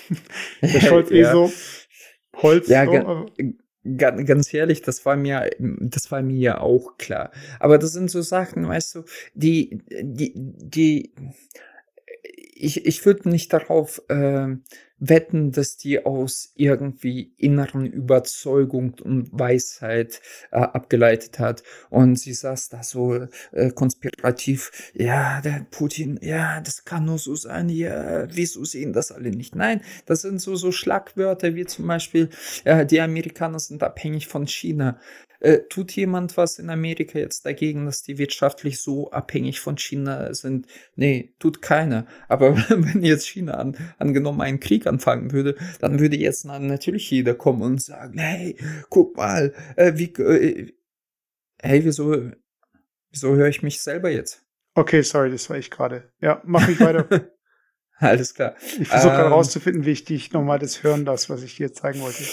der Scholz eh ja. so. Holz. Ja, so, ganz, ganz ehrlich, das war mir, das war mir ja auch klar. Aber das sind so Sachen, weißt du, die, die, die, ich, ich würde nicht darauf äh, wetten, dass die aus irgendwie inneren Überzeugung und Weisheit äh, abgeleitet hat. Und sie saß da so äh, konspirativ, ja, der Putin, ja, das kann nur so sein, ja, wieso sehen das alle nicht? Nein, das sind so, so Schlagwörter wie zum Beispiel, äh, die Amerikaner sind abhängig von China. Äh, tut jemand was in Amerika jetzt dagegen, dass die wirtschaftlich so abhängig von China sind? Nee, tut keiner. Aber wenn jetzt China an, angenommen einen Krieg anfangen würde, dann würde jetzt natürlich jeder kommen und sagen, hey, guck mal, äh, wie, äh, hey, wieso, wieso höre ich mich selber jetzt? Okay, sorry, das war ich gerade. Ja, mach mich weiter. Alles klar. Ich versuche ähm, gerade rauszufinden, wie ich dich nochmal das hören lasse, was ich dir zeigen wollte.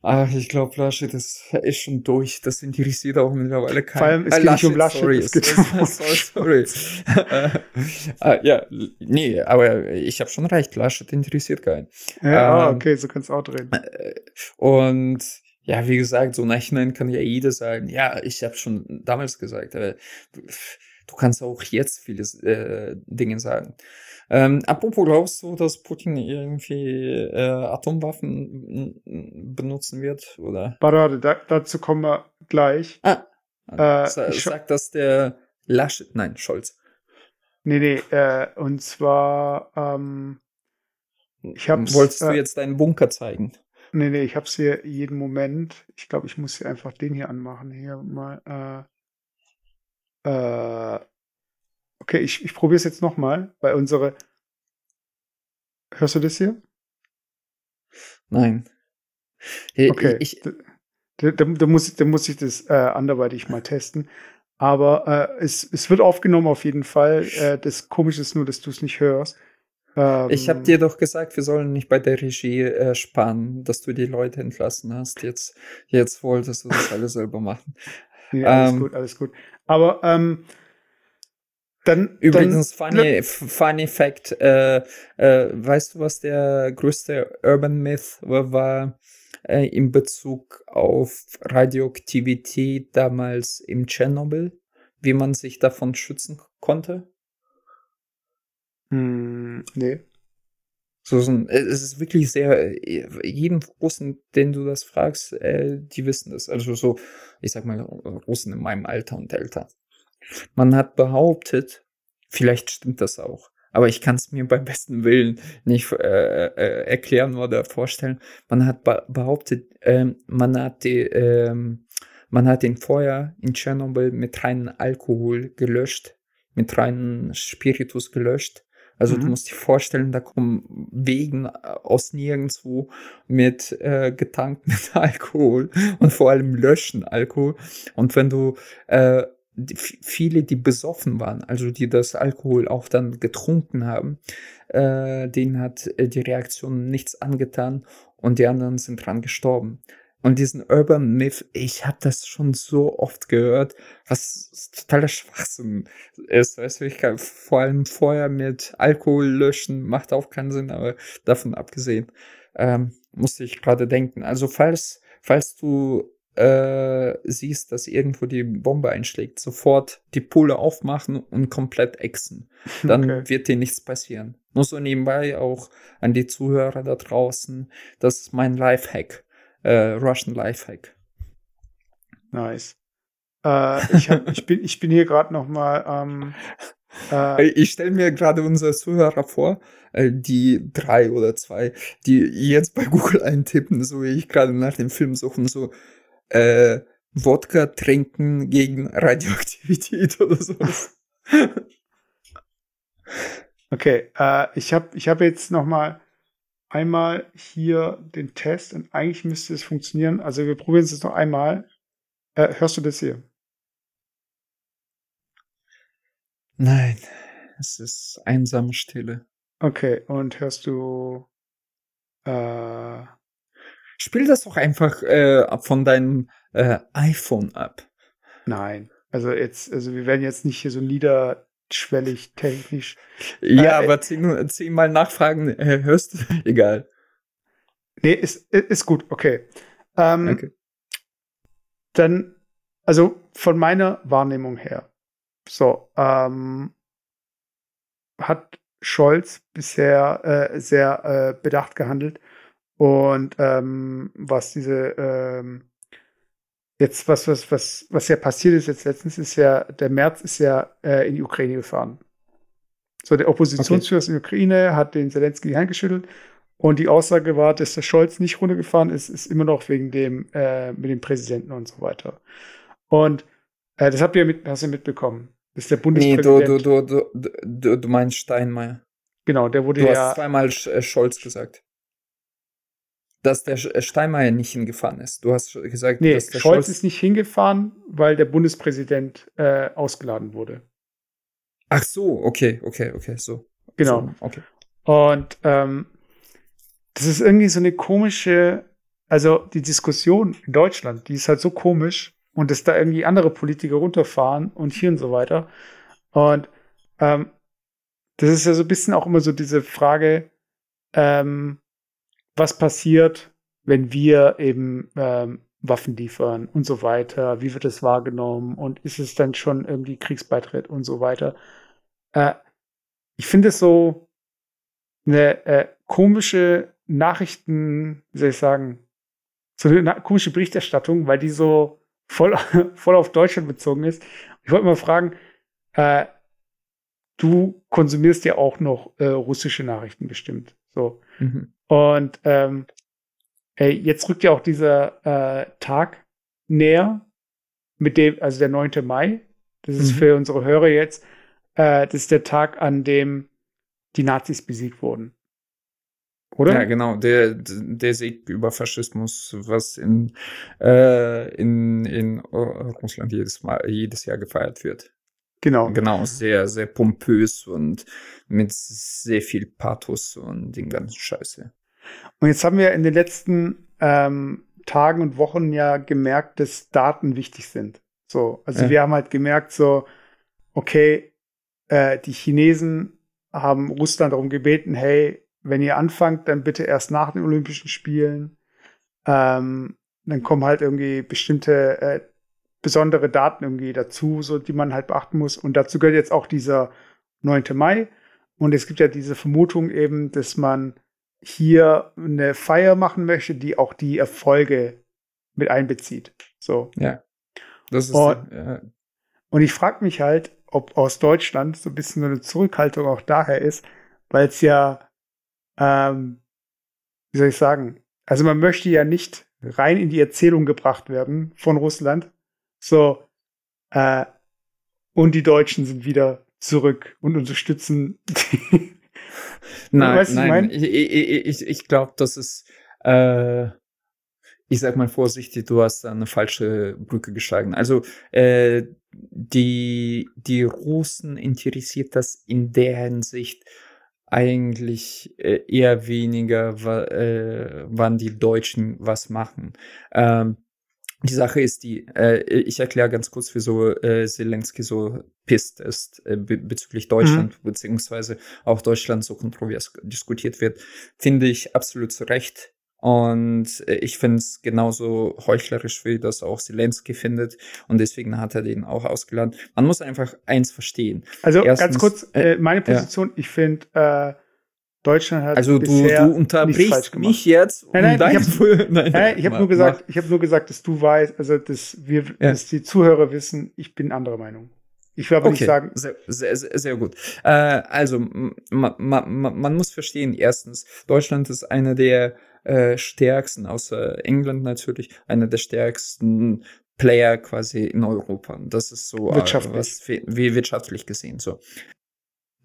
Ach, ich glaube, Laschet ist, ist schon durch. Das interessiert auch mittlerweile keinen. Vor allem, es äh, geht nicht um Laschet, sorry, es geht um sorry, sorry. äh, ja, nee, aber ich habe schon recht. Laschet interessiert keinen. Ja, ähm, okay, so kannst du auch drehen. Äh, und ja, wie gesagt, so Nachhinein kann ja jeder sagen, ja, ich habe schon damals gesagt, äh, du kannst auch jetzt viele äh, Dinge sagen. Ähm, apropos, glaubst du, dass Putin irgendwie äh, Atomwaffen benutzen wird? Oder? Warte, da, dazu kommen wir gleich. Ah, äh, Sa ich sagt das der Laschet, nein, Scholz. Nee, nee, äh, und zwar, ähm, ich hab's, Wolltest du äh, jetzt deinen Bunker zeigen? Nee, nee, ich hab's hier jeden Moment. Ich glaube, ich muss hier einfach den hier anmachen. Hier mal, äh, äh, Okay, ich, ich probiere es jetzt nochmal, weil unsere. Hörst du das hier? Nein. Okay. Ich, da, da, da, muss, da muss ich das äh, anderweitig mal testen. Aber äh, es, es wird aufgenommen auf jeden Fall. Äh, das Komische ist nur, dass du es nicht hörst. Ähm, ich habe dir doch gesagt, wir sollen nicht bei der Regie äh, sparen, dass du die Leute entlassen hast. Jetzt, jetzt wolltest du das alles selber machen. Nee, alles ähm, gut, alles gut. Aber ähm, dann, Übrigens, dann, funny, funny Fact, äh, äh, weißt du, was der größte Urban Myth war äh, in Bezug auf Radioaktivität damals im Tschernobyl? Wie man sich davon schützen konnte? Hm, nee. So, so ein, es ist wirklich sehr, jeden Russen, den du das fragst, äh, die wissen das. Also so, ich sag mal, Russen in meinem Alter und älter. Man hat behauptet, vielleicht stimmt das auch, aber ich kann es mir beim besten Willen nicht äh, äh, erklären oder vorstellen. Man hat behauptet, äh, man hat die, äh, man hat den Feuer in Tschernobyl mit reinem Alkohol gelöscht, mit reinem Spiritus gelöscht. Also mhm. du musst dir vorstellen, da kommen Wegen aus nirgendwo mit äh, getankt mit Alkohol und vor allem löschen Alkohol. Und wenn du äh, viele, die besoffen waren, also die das Alkohol auch dann getrunken haben, äh, denen hat äh, die Reaktion nichts angetan und die anderen sind dran gestorben. Und diesen Urban Myth, ich habe das schon so oft gehört, was totaler Schwachsinn ist. Weißt du, ich kann vor allem vorher mit Alkohol löschen, macht auch keinen Sinn, aber davon abgesehen, ähm, musste ich gerade denken. Also falls, falls du äh, siehst, dass irgendwo die Bombe einschlägt, sofort die Pulle aufmachen und komplett exen. Dann okay. wird dir nichts passieren. Nur so nebenbei auch an die Zuhörer da draußen. Das ist mein Lifehack. Äh, Russian Lifehack. Nice. Äh, ich, hab, ich, bin, ich bin hier gerade noch mal ähm, äh, ich stelle mir gerade unsere Zuhörer vor, äh, die drei oder zwei, die jetzt bei Google eintippen, so wie ich gerade nach dem Film suchen, so äh, Wodka trinken gegen Radioaktivität oder sowas. okay, äh, ich habe ich hab jetzt noch mal einmal hier den Test und eigentlich müsste es funktionieren. Also wir probieren es jetzt noch einmal. Äh, hörst du das hier? Nein, es ist einsame Stille. Okay, und hörst du äh, Spiel das doch einfach äh, von deinem äh, iPhone ab. Nein. Also jetzt, also wir werden jetzt nicht hier so niederschwellig technisch. Ja, äh, aber zehn, zehnmal nachfragen, hörst du? Egal. Nee, ist, ist gut, okay. Ähm, okay. dann, also von meiner Wahrnehmung her, so, ähm, hat Scholz bisher äh, sehr äh, bedacht gehandelt. Und ähm, was diese ähm, jetzt was was was was ja passiert ist jetzt letztens ist ja der März ist ja äh, in die Ukraine gefahren. So der Oppositionsführer okay. in der Ukraine hat den Zelensky eingeschüttelt und die Aussage war, dass der Scholz nicht runtergefahren ist, ist immer noch wegen dem äh, mit dem Präsidenten und so weiter. Und äh, das habt ihr mit, hast du mitbekommen. Das ist der Bundespräsident. Nee, du, du, du, du, du meinst Steinmeier. Genau, der wurde du ja. Du hast zweimal äh, Scholz gesagt. Dass der äh, Steinmeier nicht hingefahren ist. Du hast gesagt, nee, dass der Scholz, Scholz ist nicht hingefahren, weil der Bundespräsident äh, ausgeladen wurde. Ach so, okay, okay, okay, so. Genau. So, okay. Und ähm, das ist irgendwie so eine komische, also die Diskussion in Deutschland, die ist halt so komisch und dass da irgendwie andere Politiker runterfahren und hier und so weiter. Und ähm, das ist ja so ein bisschen auch immer so diese Frage, ähm, was passiert, wenn wir eben ähm, Waffen liefern und so weiter, wie wird es wahrgenommen und ist es dann schon irgendwie Kriegsbeitritt und so weiter. Äh, ich finde es so eine äh, komische Nachrichten, wie soll ich sagen, so eine komische Berichterstattung, weil die so voll, voll auf Deutschland bezogen ist. Ich wollte mal fragen, äh, du konsumierst ja auch noch äh, russische Nachrichten bestimmt. So. Mhm. Und ähm, ey, jetzt rückt ja auch dieser äh, Tag näher, mit dem, also der 9. Mai. Das ist mhm. für unsere Hörer jetzt, äh, das ist der Tag, an dem die Nazis besiegt wurden. Oder? Ja, genau, der, der Sieg über Faschismus, was in, äh, in, in Russland jedes, Mal, jedes Jahr gefeiert wird. Genau. Genau, sehr, sehr pompös und mit sehr viel Pathos und den ganzen Scheiße. Und jetzt haben wir in den letzten ähm, Tagen und Wochen ja gemerkt, dass Daten wichtig sind. So, also ja. wir haben halt gemerkt, so, okay, äh, die Chinesen haben Russland darum gebeten, hey, wenn ihr anfangt, dann bitte erst nach den Olympischen Spielen. Ähm, dann kommen halt irgendwie bestimmte äh, besondere Daten irgendwie dazu, so die man halt beachten muss. Und dazu gehört jetzt auch dieser 9. Mai. Und es gibt ja diese Vermutung eben, dass man hier eine Feier machen möchte, die auch die Erfolge mit einbezieht. So. Ja. Das ist und, ja. und ich frage mich halt, ob aus Deutschland so ein bisschen so eine Zurückhaltung auch daher ist, weil es ja, ähm, wie soll ich sagen, also man möchte ja nicht rein in die Erzählung gebracht werden von Russland, so, äh, und die Deutschen sind wieder zurück und unterstützen die. Nein, weißt, nein, ich, ich, ich, ich glaube, das ist, äh, ich sag mal vorsichtig, du hast da eine falsche Brücke geschlagen. Also äh, die, die Russen interessiert das in der Hinsicht eigentlich äh, eher weniger, äh, wann die Deutschen was machen. Ähm, die Sache ist die, äh, ich erkläre ganz kurz, wieso äh, Zelensky so pisst ist äh, be bezüglich Deutschland, mhm. beziehungsweise auch Deutschland so kontrovers diskutiert wird, finde ich absolut zu Recht. Und äh, ich finde es genauso heuchlerisch, wie das auch Zelensky findet. Und deswegen hat er den auch ausgeladen. Man muss einfach eins verstehen. Also Erstens, ganz kurz, äh, meine Position, ja. ich finde, äh, Deutschland hat also du, du unterbrichst mich jetzt um nein, nein, ich habe nein, nein, ich hab nur gesagt ich habe nur gesagt dass du weißt also dass wir ja. dass die Zuhörer wissen ich bin anderer Meinung ich will aber okay. nicht sagen sehr, sehr, sehr, gut äh, also man, man, man muss verstehen erstens Deutschland ist einer der äh, stärksten außer England natürlich einer der stärksten Player quasi in Europa das ist so äh, wirtschaftlich. Äh, was, wie wirtschaftlich gesehen so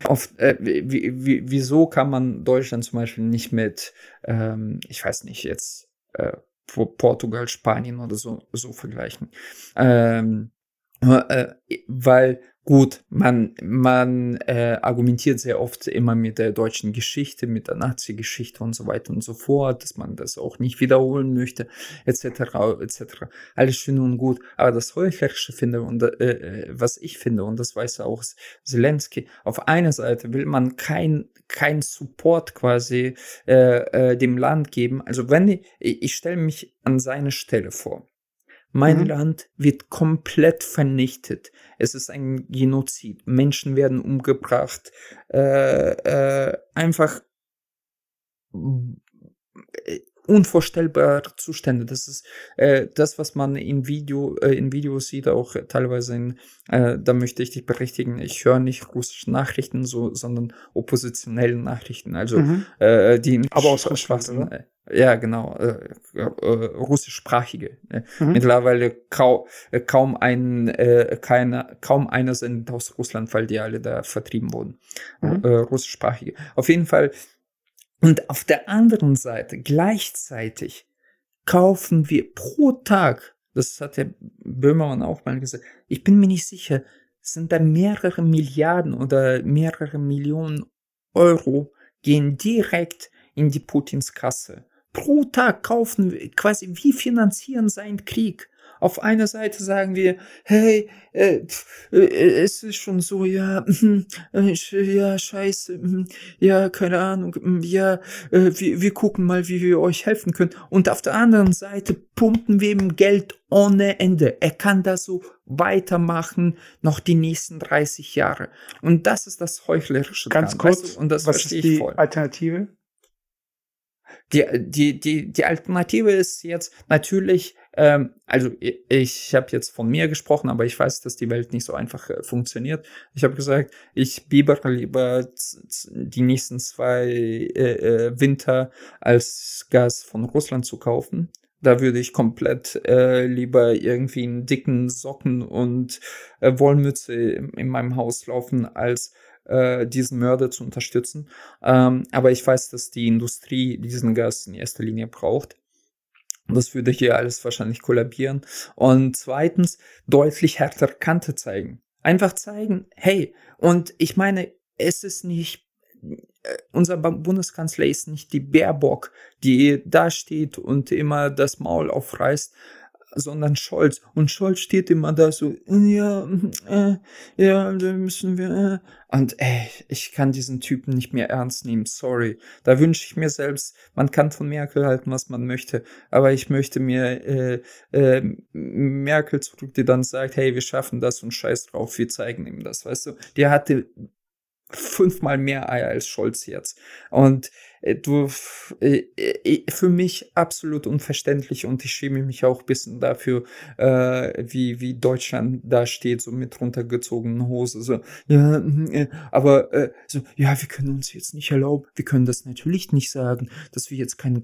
Oft, äh, wie, wie, wieso kann man Deutschland zum Beispiel nicht mit, ähm, ich weiß nicht, jetzt äh, Portugal, Spanien oder so, so vergleichen? Ähm, äh, weil Gut, man, man äh, argumentiert sehr oft immer mit der deutschen Geschichte, mit der Nazi-Geschichte und so weiter und so fort, dass man das auch nicht wiederholen möchte, etc., etc. Alles schön und gut. Aber das Heuchlerische finde und äh, äh, was ich finde, und das weiß auch Zelensky, auf einer Seite will man kein, kein Support quasi äh, äh, dem Land geben. Also wenn ich, ich stelle mich an seine Stelle vor. Mein mhm. Land wird komplett vernichtet. Es ist ein Genozid. Menschen werden umgebracht. Äh, äh, einfach unvorstellbare Zustände. Das ist äh, das, was man im Video, äh, in Videos sieht, auch teilweise in, äh, da möchte ich dich berichtigen, ich höre nicht russische Nachrichten, so, sondern oppositionelle Nachrichten, also mhm. äh, die Aber aus Russland, oder? Ja, genau, äh, äh, russischsprachige. Mhm. Mittlerweile kau äh, kaum ein, äh, keine, kaum einer sind aus Russland, weil die alle da vertrieben wurden. Mhm. Äh, russischsprachige. Auf jeden Fall und auf der anderen Seite gleichzeitig kaufen wir pro Tag, das hat der Böhmermann auch mal gesagt, ich bin mir nicht sicher, sind da mehrere Milliarden oder mehrere Millionen Euro gehen direkt in die Putins Kasse. Pro Tag kaufen wir quasi, wie finanzieren seinen Krieg? Auf einer Seite sagen wir, hey, äh, äh, es ist schon so, ja, äh, ja, scheiße, hm, ja, keine Ahnung, hm, ja, äh, wir, wir gucken mal, wie wir euch helfen können. Und auf der anderen Seite pumpen wir ihm Geld ohne Ende. Er kann da so weitermachen, noch die nächsten 30 Jahre. Und das ist das Heuchlerische. Ganz dran, kurz, weißt du? und das was ist die voll. Alternative? Die, die, die, die Alternative ist jetzt natürlich, ähm, also ich, ich habe jetzt von mir gesprochen, aber ich weiß, dass die Welt nicht so einfach äh, funktioniert. Ich habe gesagt, ich bibere lieber die nächsten zwei äh, äh, Winter als Gas von Russland zu kaufen. Da würde ich komplett äh, lieber irgendwie in dicken Socken und äh, Wollmütze in, in meinem Haus laufen, als äh, diesen Mörder zu unterstützen. Ähm, aber ich weiß, dass die Industrie diesen Gas in erster Linie braucht. Das würde hier alles wahrscheinlich kollabieren. Und zweitens, deutlich härter Kante zeigen. Einfach zeigen, hey, und ich meine, es ist nicht, äh, unser Bundeskanzler ist nicht die Baerbock, die da steht und immer das Maul aufreißt, sondern Scholz. Und Scholz steht immer da so, ja, äh, ja, da müssen wir. Äh. Und ey, ich kann diesen Typen nicht mehr ernst nehmen, sorry. Da wünsche ich mir selbst, man kann von Merkel halten, was man möchte, aber ich möchte mir äh, äh, Merkel zurück, die dann sagt, hey, wir schaffen das und scheiß drauf, wir zeigen ihm das, weißt du. Der hatte fünfmal mehr Eier als Scholz jetzt. Und äh, du, äh, äh, für mich absolut unverständlich und ich schäme mich auch ein bisschen dafür, wie, wie Deutschland da steht, so mit runtergezogenen Hose, so, ja, äh, aber so, ja, wir können uns jetzt nicht erlauben, wir können das natürlich nicht sagen, dass wir jetzt kein,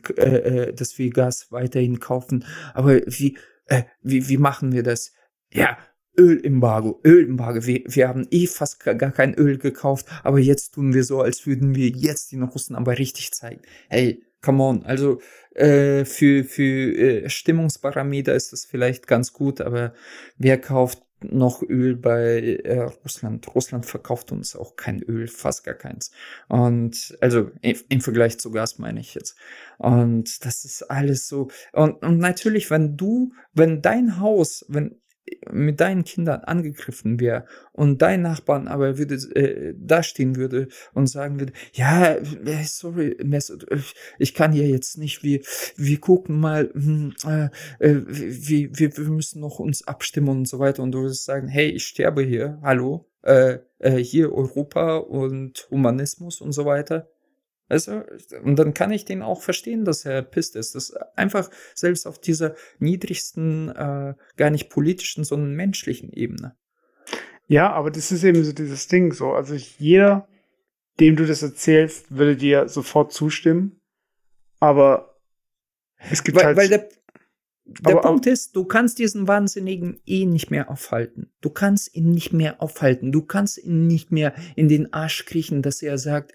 dass wir Gas weiterhin kaufen, aber wie, wie, wie machen wir das? Ja, Ölembargo, Ölembargo. Wir, wir haben eh fast gar kein Öl gekauft, aber jetzt tun wir so, als würden wir jetzt den Russen aber richtig zeigen. Hey, come on. Also äh, für, für äh, Stimmungsparameter ist das vielleicht ganz gut, aber wer kauft noch Öl bei äh, Russland? Russland verkauft uns auch kein Öl, fast gar keins. Und also im Vergleich zu Gas meine ich jetzt. Und das ist alles so. Und, und natürlich, wenn du, wenn dein Haus, wenn mit deinen Kindern angegriffen wäre und dein Nachbarn aber würde äh, dastehen würde und sagen würde, ja, äh, sorry, ich kann hier jetzt nicht, wir, wir gucken mal, hm, äh, äh, wir, wir, wir müssen noch uns abstimmen und so weiter und du würdest sagen, hey, ich sterbe hier, hallo, äh, äh, hier Europa und Humanismus und so weiter. Also, und dann kann ich den auch verstehen, dass er pisst ist. Das ist einfach selbst auf dieser niedrigsten, äh, gar nicht politischen, sondern menschlichen Ebene. Ja, aber das ist eben so dieses Ding so. Also jeder, dem du das erzählst, würde dir sofort zustimmen. Aber es gibt weil, halt. Weil der, der aber, Punkt ist, du kannst diesen Wahnsinnigen eh nicht mehr aufhalten. Du kannst ihn nicht mehr aufhalten. Du kannst ihn nicht mehr in den Arsch kriechen, dass er sagt,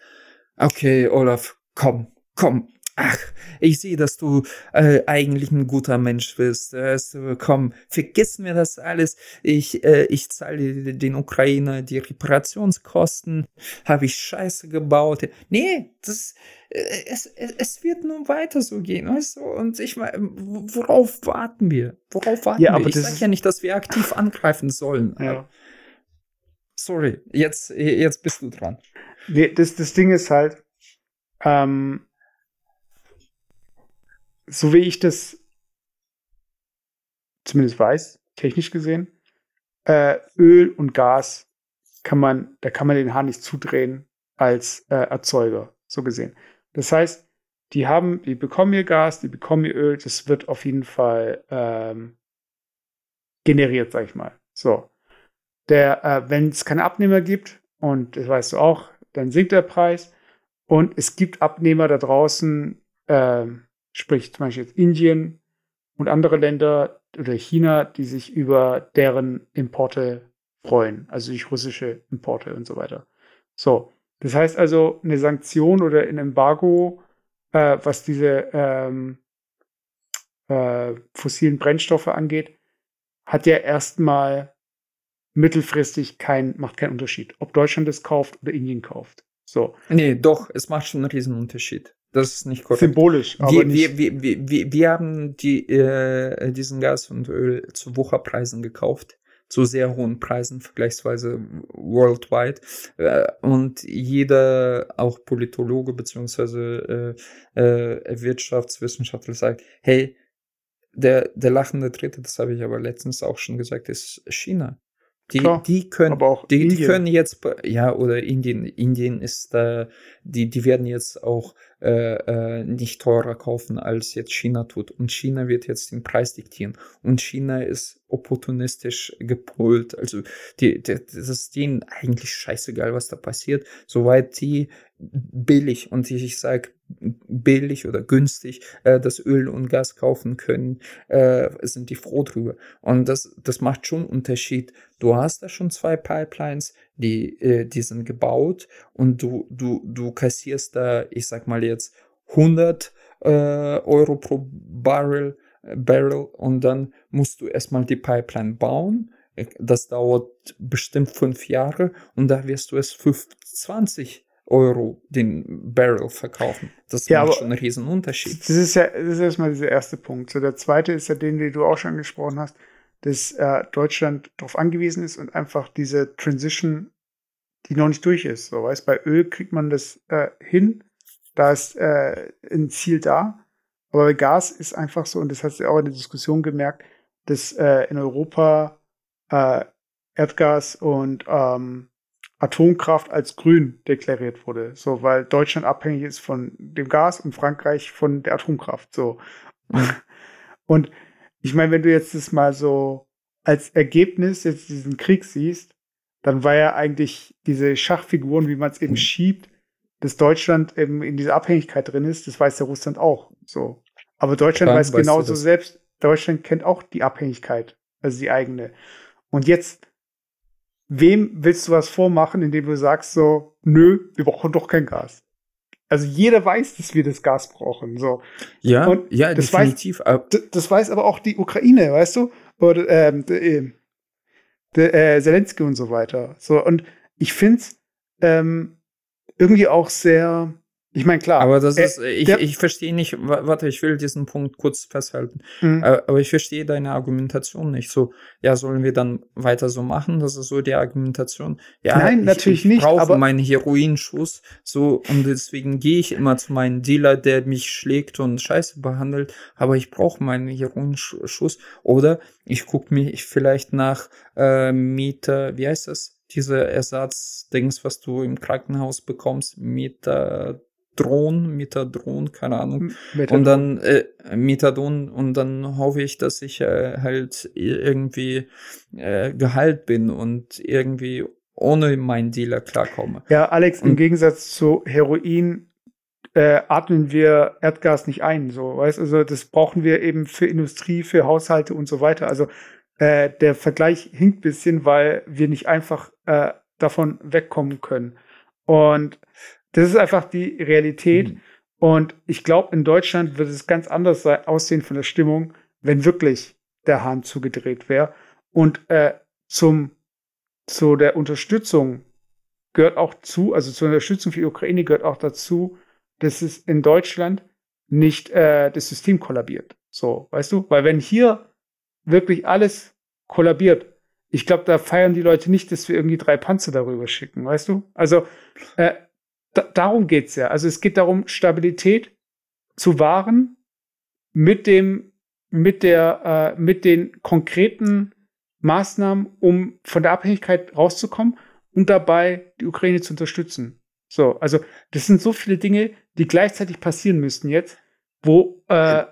Okay, Olaf, komm, komm. Ach, ich sehe, dass du äh, eigentlich ein guter Mensch bist. Also, komm, vergiss mir das alles. Ich, äh, ich zahle den Ukrainer die Reparationskosten. Habe ich Scheiße gebaut? Nee, das, äh, es, es wird nur weiter so gehen, weißt du? Und ich meine, worauf warten wir? Worauf warten ja, wir? Ich sage ja nicht, dass wir aktiv angreifen sollen. Ja. Sorry, jetzt, jetzt bist du dran. Das, das Ding ist halt, ähm, so wie ich das zumindest weiß, technisch gesehen. Äh, Öl und Gas kann man, da kann man den Hahn nicht zudrehen als äh, Erzeuger, so gesehen. Das heißt, die haben, die bekommen ihr Gas, die bekommen ihr Öl, das wird auf jeden Fall ähm, generiert, sag ich mal. So. Der, äh, wenn es keine Abnehmer gibt, und das weißt du auch, dann sinkt der Preis. Und es gibt Abnehmer da draußen, äh, sprich zum Beispiel jetzt Indien und andere Länder oder China, die sich über deren Importe freuen, also durch russische Importe und so weiter. So, das heißt also, eine Sanktion oder ein Embargo, äh, was diese ähm, äh, fossilen Brennstoffe angeht, hat ja erstmal mittelfristig kein, macht keinen Unterschied, ob Deutschland es kauft oder Indien kauft. So. Nee, doch, es macht schon einen riesen Unterschied. Das ist nicht korrekt. Symbolisch, aber wir, nicht. Wir, wir, wir, wir haben die, äh, diesen Gas und Öl zu Wucherpreisen gekauft. Zu sehr hohen Preisen, vergleichsweise worldwide. Äh, und jeder, auch Politologe beziehungsweise äh, äh, Wirtschaftswissenschaftler sagt, hey, der, der lachende Dritte, das habe ich aber letztens auch schon gesagt, ist China. Die, Klar, die können, die, die können jetzt, ja, oder Indien, Indien ist da, die, die werden jetzt auch äh, äh, nicht teurer kaufen, als jetzt China tut. Und China wird jetzt den Preis diktieren. Und China ist opportunistisch gepolt. Also die, die, das ist denen eigentlich scheißegal, was da passiert. Soweit die billig, und ich, ich sage billig oder günstig, äh, das Öl und Gas kaufen können, äh, sind die froh drüber. Und das, das macht schon Unterschied. Du hast da schon zwei Pipelines, die, äh, die sind gebaut und du, du, du kassierst da, ich sag mal jetzt, 100 äh, Euro pro Barrel, Barrel und dann musst du erstmal die Pipeline bauen. Das dauert bestimmt fünf Jahre und da wirst du es für 20 Euro den Barrel verkaufen. Das Ja, macht schon einen riesen Unterschied. Das ist ja, das ist erstmal dieser erste Punkt. So, der zweite ist ja den, den du auch schon angesprochen hast, dass äh, Deutschland darauf angewiesen ist und einfach diese Transition, die noch nicht durch ist. So, weißt, bei Öl kriegt man das äh, hin, da ist äh, ein Ziel da. Aber bei Gas ist einfach so, und das hast du auch in der Diskussion gemerkt, dass äh, in Europa äh, Erdgas und ähm, Atomkraft als grün deklariert wurde. So, weil Deutschland abhängig ist von dem Gas und Frankreich von der Atomkraft. So. Und ich meine, wenn du jetzt das mal so als Ergebnis jetzt diesen Krieg siehst, dann war ja eigentlich diese Schachfiguren, wie man es eben schiebt, dass Deutschland eben in dieser Abhängigkeit drin ist, das weiß ja Russland auch. So. Aber Deutschland Klar, weiß weißt du genauso das. selbst, Deutschland kennt auch die Abhängigkeit, also die eigene. Und jetzt, wem willst du was vormachen, indem du sagst so, nö, wir brauchen doch kein Gas. Also jeder weiß, dass wir das Gas brauchen. So. Ja, Und ja, das weiß- definitiv. D das weiß aber auch die Ukraine, weißt du? Oder ähm, de, äh, de, äh, Zelensky und so weiter. So, und ich finde es ähm, irgendwie auch sehr, ich meine, klar. Aber das äh, ist, ich, ich verstehe nicht, wa- warte, ich will diesen Punkt kurz festhalten. mh, Aber aber ich verstehe deine Argumentation nicht. So, ja, sollen wir dann weiter so machen? Das ist so die Argumentation. Ja, Nein, ich, natürlich ich nicht, brauche aber- meinen Heroinschuss. So, und deswegen gehe ich immer zu meinem Dealer, der mich schlägt und Scheiße behandelt. Aber ich brauche meinen Heroinschuss. Oder ich gucke mich vielleicht nach äh, Mieter, wie heißt das? Diese Ersatzdings, was du im Krankenhaus bekommst, Metadron, Metadron, keine Ahnung. mit Und dann äh, Methadon und dann hoffe ich, dass ich äh, halt irgendwie äh, geheilt bin und irgendwie ohne meinen Dealer klarkomme. ja, Alex, im und- Gegensatz zu Heroin äh, atmen wir Erdgas nicht ein. So, weißt also das brauchen wir eben für Industrie, für Haushalte und so weiter. Also äh, der Vergleich hinkt ein bisschen, weil wir nicht einfach äh, davon wegkommen können. Und das ist einfach die Realität. Mhm. Und ich glaube, in Deutschland wird es ganz anders sein, aussehen von der Stimmung, wenn wirklich der Hahn zugedreht wäre. Und äh, zum, zu der Unterstützung gehört auch zu, also zur Unterstützung für die Ukraine gehört auch dazu, dass es in Deutschland nicht äh, das System kollabiert. So, weißt du? Weil wenn hier wirklich alles kollabiert, ich glaube, da feiern die Leute nicht, dass wir irgendwie drei Panzer darüber schicken, weißt du? Also äh, da, darum geht's ja. Also es geht darum, Stabilität zu wahren mit dem, mit der, äh, mit den konkreten Maßnahmen, um von der Abhängigkeit rauszukommen und dabei die Ukraine zu unterstützen. So, also das sind so viele Dinge, die gleichzeitig passieren müssten jetzt, wo äh,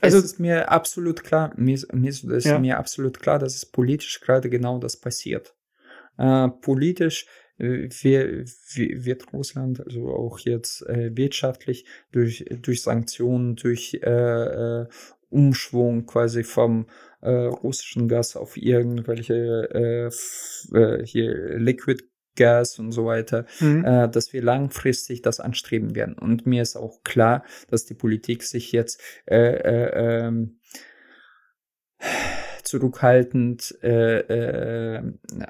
also es ist mir absolut klar, mir, mir ist ja. mir absolut klar, dass es politisch gerade genau das passiert. Äh, politisch äh, wird Russland, also auch jetzt äh, wirtschaftlich, durch, durch Sanktionen, durch äh, äh Umschwung quasi vom äh, russischen Gas auf irgendwelche äh, hier Liquid Gas und so weiter, mhm. äh, dass wir langfristig das anstreben werden. Und mir ist auch klar, dass die Politik sich jetzt äh, äh, ähm, zurückhaltend äh, äh,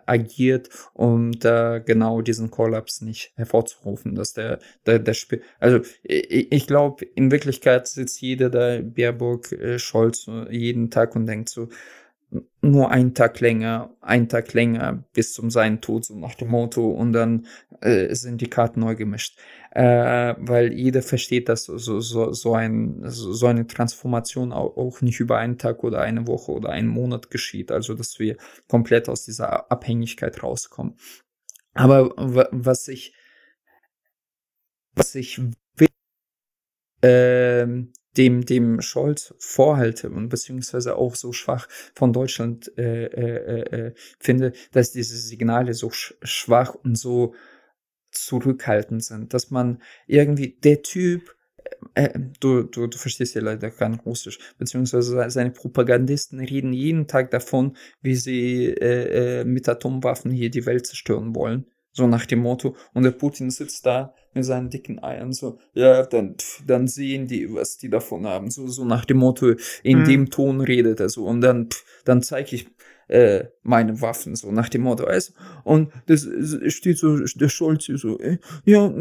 agiert, um da genau diesen Kollaps nicht hervorzurufen, dass der, der, der Spiel, also ich, ich glaube, in Wirklichkeit sitzt jeder da, Baerbock, äh, Scholz, jeden Tag und denkt so, nur einen Tag länger, einen Tag länger bis zum seinen Tod, so nach dem Motto, und dann äh, sind die Karten neu gemischt. Äh, weil jeder versteht, dass so, so, so, ein, so eine Transformation auch, auch nicht über einen Tag oder eine Woche oder einen Monat geschieht. Also, dass wir komplett aus dieser Abhängigkeit rauskommen. Aber was ich, was ich will, äh, dem, dem Scholz vorhalte und beziehungsweise auch so schwach von Deutschland äh, äh, äh, finde, dass diese Signale so sch schwach und so zurückhaltend sind, dass man irgendwie der Typ, äh, äh, du, du, du verstehst ja leider kein Russisch, beziehungsweise seine Propagandisten reden jeden Tag davon, wie sie äh, äh, mit Atomwaffen hier die Welt zerstören wollen. So nach dem Motto. Und der Putin sitzt da mit seinen dicken Eiern so, ja, dann, dann sehen die, was die davon haben. So, so nach dem Motto, in mhm. dem Ton redet er so. Und dann, dann zeige ich äh, meine Waffen, so nach dem Motto, weißt Und das steht so, der Scholz so, äh, ja,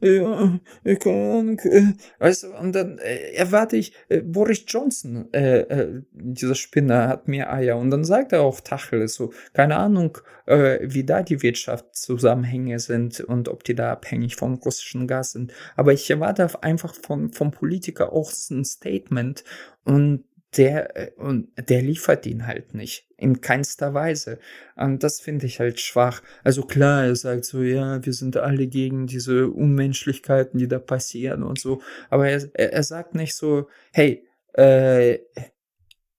äh, ja, äh, keine Ahnung, äh, weißt du, und dann äh, erwarte ich, äh, Boris Johnson, äh, äh, dieser Spinner hat mehr Eier. Und dann sagt er auch Tacheles so, keine Ahnung, äh, wie da die Wirtschaftszusammenhänge sind und ob die da abhängig vom russischen Gas sind, aber ich erwarte einfach von, vom Politiker auch ein Statement. Und der, äh, und der liefert ihn halt nicht. In keinster Weise. Und das finde ich halt schwach. Also klar, er sagt so, ja, wir sind alle gegen diese Unmenschlichkeiten, die da passieren und so. Aber er, er sagt nicht so, hey, äh,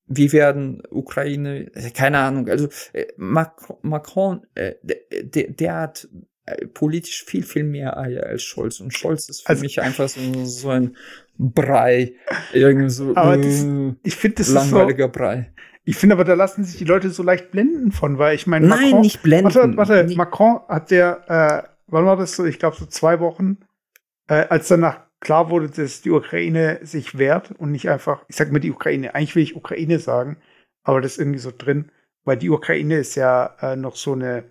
wie werden Ukraine, keine Ahnung, also äh, Macron, äh, der, der hat äh, politisch viel, viel mehr Eier als Scholz. Und Scholz ist für also, mich einfach so, so ein Brei. Irgendwie so. Aber das, äh, ich finde, das langweiliger ist so, Brei. Ich finde aber, da lassen sich die Leute so leicht blenden von, weil ich meine, Nein, Macron, nicht blenden. Warte, warte, nee. Macron hat der, äh, wann war das so? Ich glaube, so zwei Wochen, äh, als danach klar wurde, dass die Ukraine sich wehrt und nicht einfach, ich sag mal die Ukraine, eigentlich will ich Ukraine sagen, aber das ist irgendwie so drin, weil die Ukraine ist ja äh, noch so eine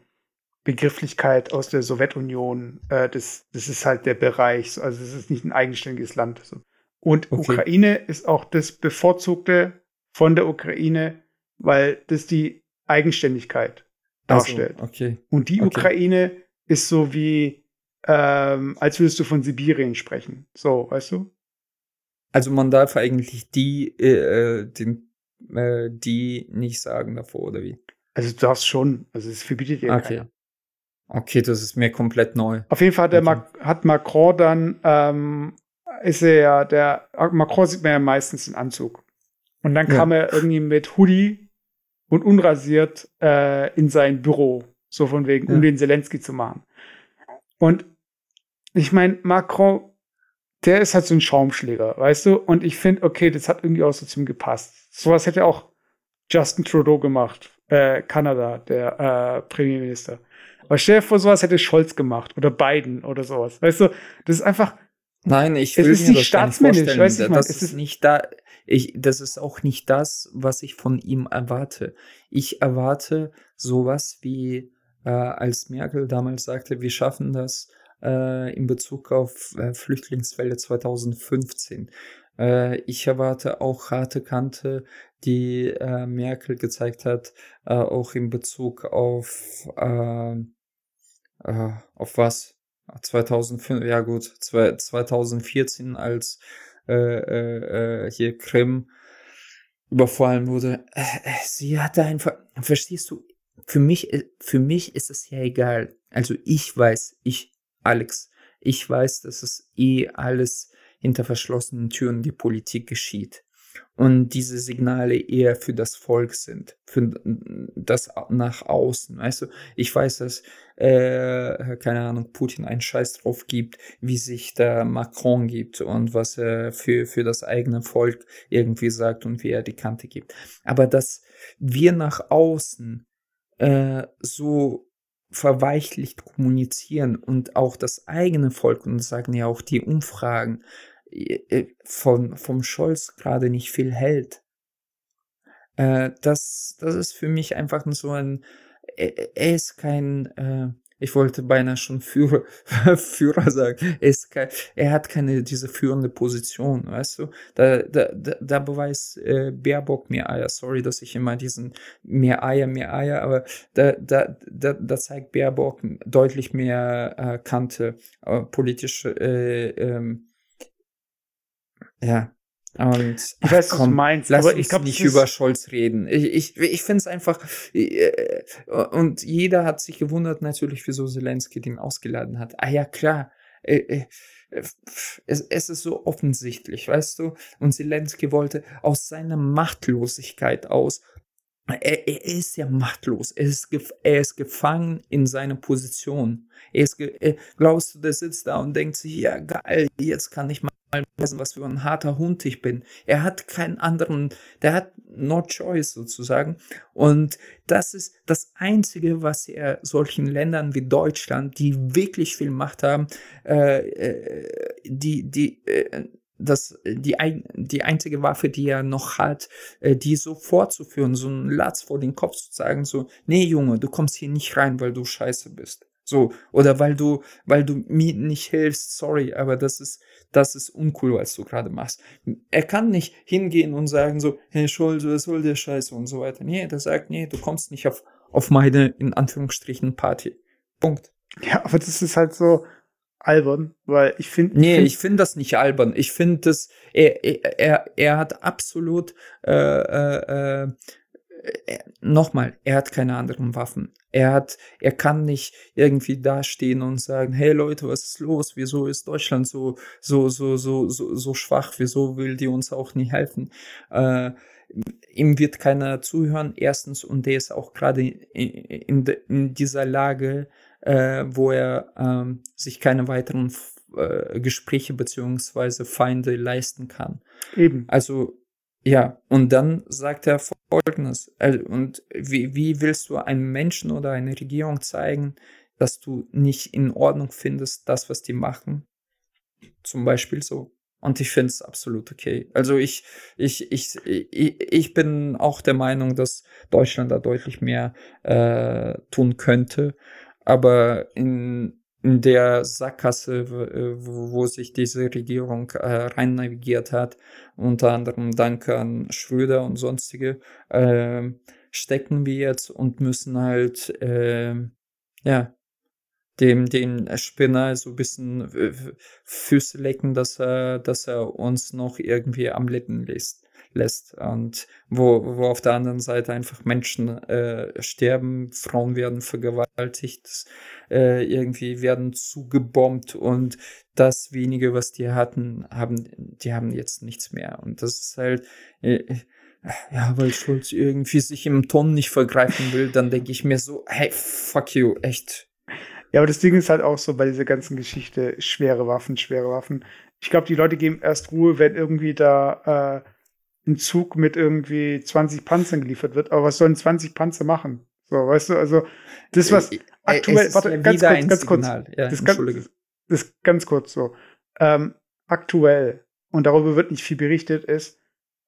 Begrifflichkeit aus der Sowjetunion. Äh, das, das ist halt der Bereich, also es ist nicht ein eigenständiges Land. So. Und okay. Ukraine ist auch das bevorzugte von der Ukraine, weil das die Eigenständigkeit darstellt. Also, okay. Und die okay. Ukraine ist so wie, ähm, als würdest du von Sibirien sprechen. So, weißt du? Also man darf eigentlich die, äh, äh den, äh, die nicht sagen davor, oder wie? Also du darfst schon, also es verbietet dir okay. keiner. Okay, das ist mir komplett neu. Auf jeden Fall hat, der okay. hat Macron dann, ähm, ist er ja, der, Macron sieht man ja meistens in Anzug. Und dann ja. kam er irgendwie mit Hoodie und unrasiert äh, in sein Büro. So von wegen, um den Zelensky zu machen. Und ich meine, Macron, der ist halt so ein Schaumschläger, weißt du? Und ich finde, okay, das hat irgendwie auch so zu ihm gepasst. Sowas hätte auch Justin Trudeau gemacht, äh, Kanada, der äh, Premierminister. Aber stell dir vor, sowas hätte Scholz gemacht oder Biden oder sowas. Weißt du, das ist einfach. Nein, ich will es ist mir nicht staatsmännisch, weißt du, das ist nicht da. Ich, das ist auch nicht das, was ich von ihm erwarte. Ich erwarte sowas wie, äh, als Merkel damals sagte, wir schaffen das äh, in Bezug auf äh, Flüchtlingswelle 2015. Äh, ich erwarte auch harte Kante, die äh, Merkel gezeigt hat, äh, auch in Bezug auf äh, äh, auf was? 2005, ja gut, 2014 als äh, äh, äh, hier Krim überfallen wurde. Äh, sie hatte einfach, verstehst du, für mich, für mich ist es ja egal. Also ich weiß, ich, Alex, ich weiß, dass es eh alles hinter verschlossenen Türen die Politik geschieht und diese Signale eher für das Volk sind, für das nach außen. Weißt du, ich weiß, dass, äh, keine Ahnung, Putin einen Scheiß drauf gibt, wie sich der Macron gibt und was er für, für das eigene Volk irgendwie sagt und wie er die Kante gibt. Aber dass wir nach außen äh, so verweichlicht kommunizieren und auch das eigene Volk, und das sagen ja auch die Umfragen, von, vom Scholz gerade nicht viel hält. Äh, das, das ist für mich einfach so ein, er, ist kein, äh, ich wollte beinahe schon Führer, Führer sagen. Er, ist kein, er hat keine diese führende Position, weißt du? Da, da, da, beweist äh, Baerbock mehr Eier. Sorry, dass ich immer diesen mehr Eier, mehr Eier, aber da, da, da, da zeigt Baerbock deutlich mehr äh, Kante, äh, politische äh, ähm, ja. Und ich weiß, komm, was du meinst, lass aber ich glaube nicht über Scholz reden. Ich, ich, ich finde es einfach, äh, und jeder hat sich gewundert natürlich, wieso Zelensky den ausgeladen hat. Ah ja, klar, äh, äh, es, es ist so offensichtlich, weißt du? Und Zelensky wollte aus seiner Machtlosigkeit aus er, er, ist ja machtlos. Er ist, er ist gefangen in seiner Position. Er ist, er, glaubst du, der sitzt da und denkt sich, ja geil, jetzt kann ich mal wissen, was für ein harter Hund ich bin. Er hat keinen anderen, der hat no choice sozusagen. Und das ist das Einzige, was er solchen Ländern wie Deutschland, die wirklich viel Macht haben, äh, äh, die, die, äh, das, die, die einzige Waffe, die er noch hat, äh, die so fortzuführen, so einen Latz vor den Kopf zu sagen, so, nee Junge, du kommst hier nicht rein, weil du scheiße bist. So, oder weil du, weil du mir nicht hilfst, sorry, aber das ist, das ist uncool, was du gerade machst. Er kann nicht hingehen und sagen so, hey Scholz, was soll der Scheiße und so weiter. Nee, der sagt, nee, du kommst nicht auf, auf meine, in Anführungsstrichen, Party. Punkt. Ja, aber das ist halt so albern, weil ich finde. Nee, find, ich finde das nicht albern. Ich finde das, er, er, er hat absolut, äh, äh, äh, nochmal, er hat keine anderen Waffen. Er hat, er kann nicht irgendwie dastehen und sagen, hey Leute, was ist los? Wieso ist Deutschland so, so, so, so, so, so schwach? Wieso will die uns auch nicht helfen? Äh, ihm wird keiner zuhören, erstens, und der ist auch gerade in, in, in, dieser Lage, äh, wo er ähm, sich keine weiteren äh, Gespräche beziehungsweise Feinde leisten kann. Eben. Also ja, und dann sagt er Folgendes. Und wie, wie willst du einem Menschen oder einer Regierung zeigen, dass du nicht in Ordnung findest, das, was die machen? Zum Beispiel so. Und ich finde es absolut okay. Also ich, ich, ich, ich, ich bin auch der Meinung, dass Deutschland da deutlich mehr äh, tun könnte. Aber in, in der Sackgasse, äh, wo, sich diese Regierung äh, rein navigiert hat, unter anderem dank an Schröder und sonstige, äh, stecken wir jetzt und müssen halt, äh, ja, dem den Spinner so ein bisschen Füße lecken, dass er, dass er uns noch irgendwie am Litten lässt lässt und wo, wo auf der anderen Seite einfach Menschen äh, sterben, Frauen werden vergewaltigt, äh, irgendwie werden zugebombt und das wenige, was die hatten, haben, die haben jetzt nichts mehr. Und das ist halt, äh, ja, weil Schulz irgendwie sich im Ton nicht vergreifen will, dann denke ich mir so, hey, fuck you, echt. Ja, aber das Ding ist halt auch so bei dieser ganzen Geschichte, schwere Waffen, schwere Waffen. Ich glaube, die Leute geben erst Ruhe, wenn irgendwie da äh, ein Zug mit irgendwie 20 Panzern geliefert wird. Aber was sollen 20 Panzer machen? So, weißt du, also das, was äh, aktuell, warte, ganz kurz, ganz kurz, ja, das, ganz, das ganz kurz so. Ähm, aktuell, und darüber wird nicht viel berichtet, ist,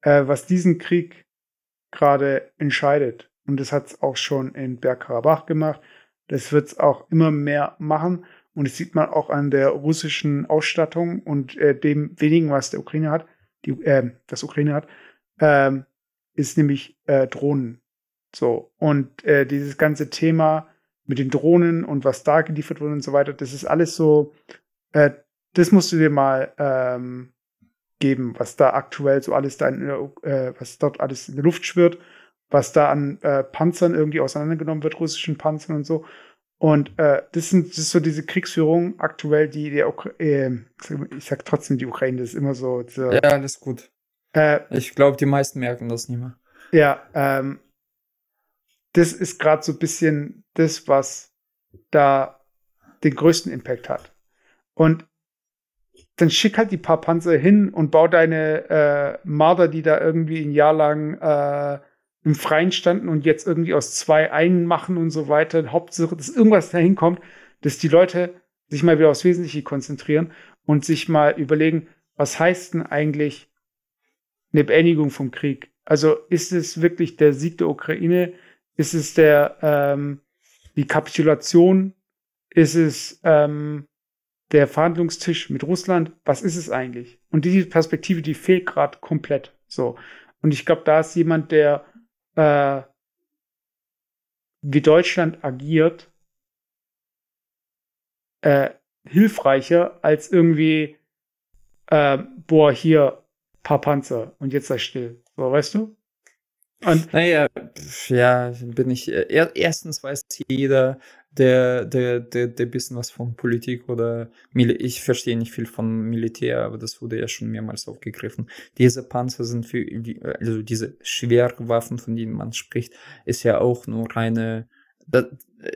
äh, was diesen Krieg gerade entscheidet. Und das hat es auch schon in Bergkarabach gemacht. Das wird es auch immer mehr machen. Und das sieht man auch an der russischen Ausstattung und äh, dem wenigen, was der Ukraine hat, die, äh, das Ukraine hat ähm, ist nämlich äh, Drohnen. So, und äh, dieses ganze Thema mit den Drohnen und was da geliefert wurde und so weiter, das ist alles so, äh, das musst du dir mal ähm, geben, was da aktuell so alles da in, äh, was dort alles in der Luft schwirrt, was da an äh, Panzern irgendwie auseinandergenommen wird, russischen Panzern und so. Und äh, das, sind, das ist so diese Kriegsführung aktuell, die der Ukra äh, ich sag trotzdem die Ukraine, das ist immer so. so ja, alles gut. Äh, ich glaube, die meisten merken das nicht mehr. Ja, ähm, das ist gerade so ein bisschen das, was da den größten Impact hat. Und dann schick halt die paar Panzer hin und bau deine äh, Marder, die da irgendwie ein Jahr lang äh, im Freien standen und jetzt irgendwie aus zwei einen machen und so weiter. Hauptsache, dass irgendwas dahin kommt, dass die Leute sich mal wieder aufs Wesentliche konzentrieren und sich mal überlegen, was heißt denn eigentlich eine Beendigung vom Krieg? Also ist es wirklich der Sieg der Ukraine? Ist es der ähm, die Kapitulation? Ist es ähm, der Verhandlungstisch mit Russland? Was ist es eigentlich? Und diese Perspektive, die fehlt gerade komplett. So. Und ich glaube, da ist jemand, der äh, wie Deutschland agiert, äh, hilfreicher als irgendwie, äh, boah, hier, paar Panzer und jetzt sei still. So, weißt du? Und naja, ja, bin ich. Äh, erstens weiß jeder, der, der, der, der bisschen was von Politik oder Mil ich verstehe nicht viel von Militär, aber das wurde ja schon mehrmals aufgegriffen. Diese Panzer sind für, also diese Schwerwaffen, von denen man spricht, ist ja auch nur reine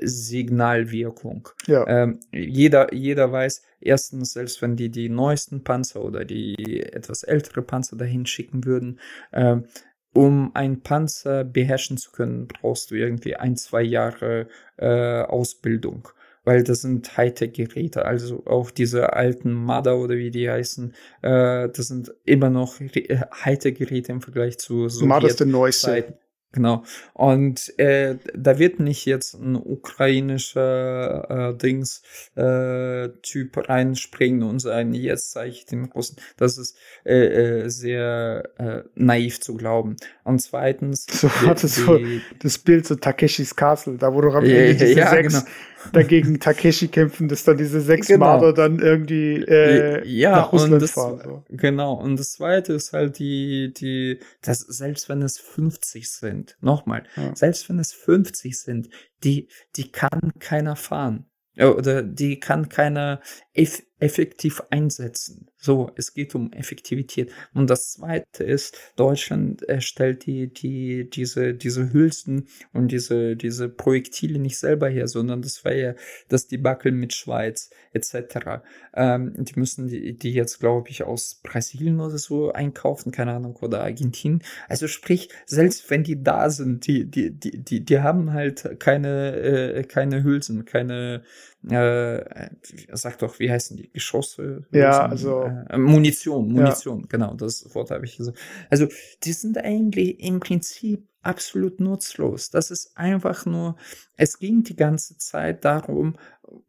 Signalwirkung. Ja. Ähm, jeder, jeder weiß, erstens, selbst wenn die die neuesten Panzer oder die etwas ältere Panzer dahin schicken würden, ähm, um einen Panzer beherrschen zu können, brauchst du irgendwie ein, zwei Jahre äh, Ausbildung. Weil das sind Hightech-Geräte, also auch diese alten Mada oder wie die heißen, äh, das sind immer noch Hightech-Geräte im Vergleich zu so. Mada ist der neueste. Genau. Und äh, da wird nicht jetzt ein ukrainischer äh, Dings äh, Typ reinspringen und sagen, jetzt zeige ich den Russen. Das ist äh, äh, sehr äh, naiv zu glauben. Und zweitens. So hatte so das Bild so Takeshis Castle, da wo du am Ende diese ja, sechs genau dagegen Takeshi kämpfen, dass dann diese sechs genau. Marder dann irgendwie äh, ja, nach Russland das, fahren. So. Genau, und das zweite ist halt die, die, dass selbst wenn es 50 sind, nochmal, ja. selbst wenn es 50 sind, die, die kann keiner fahren. Oder die kann keiner eff effektiv einsetzen. So, es geht um Effektivität. Und das zweite ist, Deutschland erstellt die, die, diese, diese Hülsen und diese, diese Projektile nicht selber her, sondern das war ja das Debakel mit Schweiz etc. Ähm, die müssen die, die jetzt, glaube ich, aus Brasilien oder so einkaufen, keine Ahnung, oder Argentinien. Also sprich, selbst wenn die da sind, die, die, die, die, die haben halt keine, äh, keine Hülsen, keine, äh, sag doch, wie heißen die? Geschosse? Ja, also. Äh, Munition, Munition, ja. genau, das Wort habe ich gesagt. Also, die sind eigentlich im Prinzip absolut nutzlos. Das ist einfach nur, es ging die ganze Zeit darum,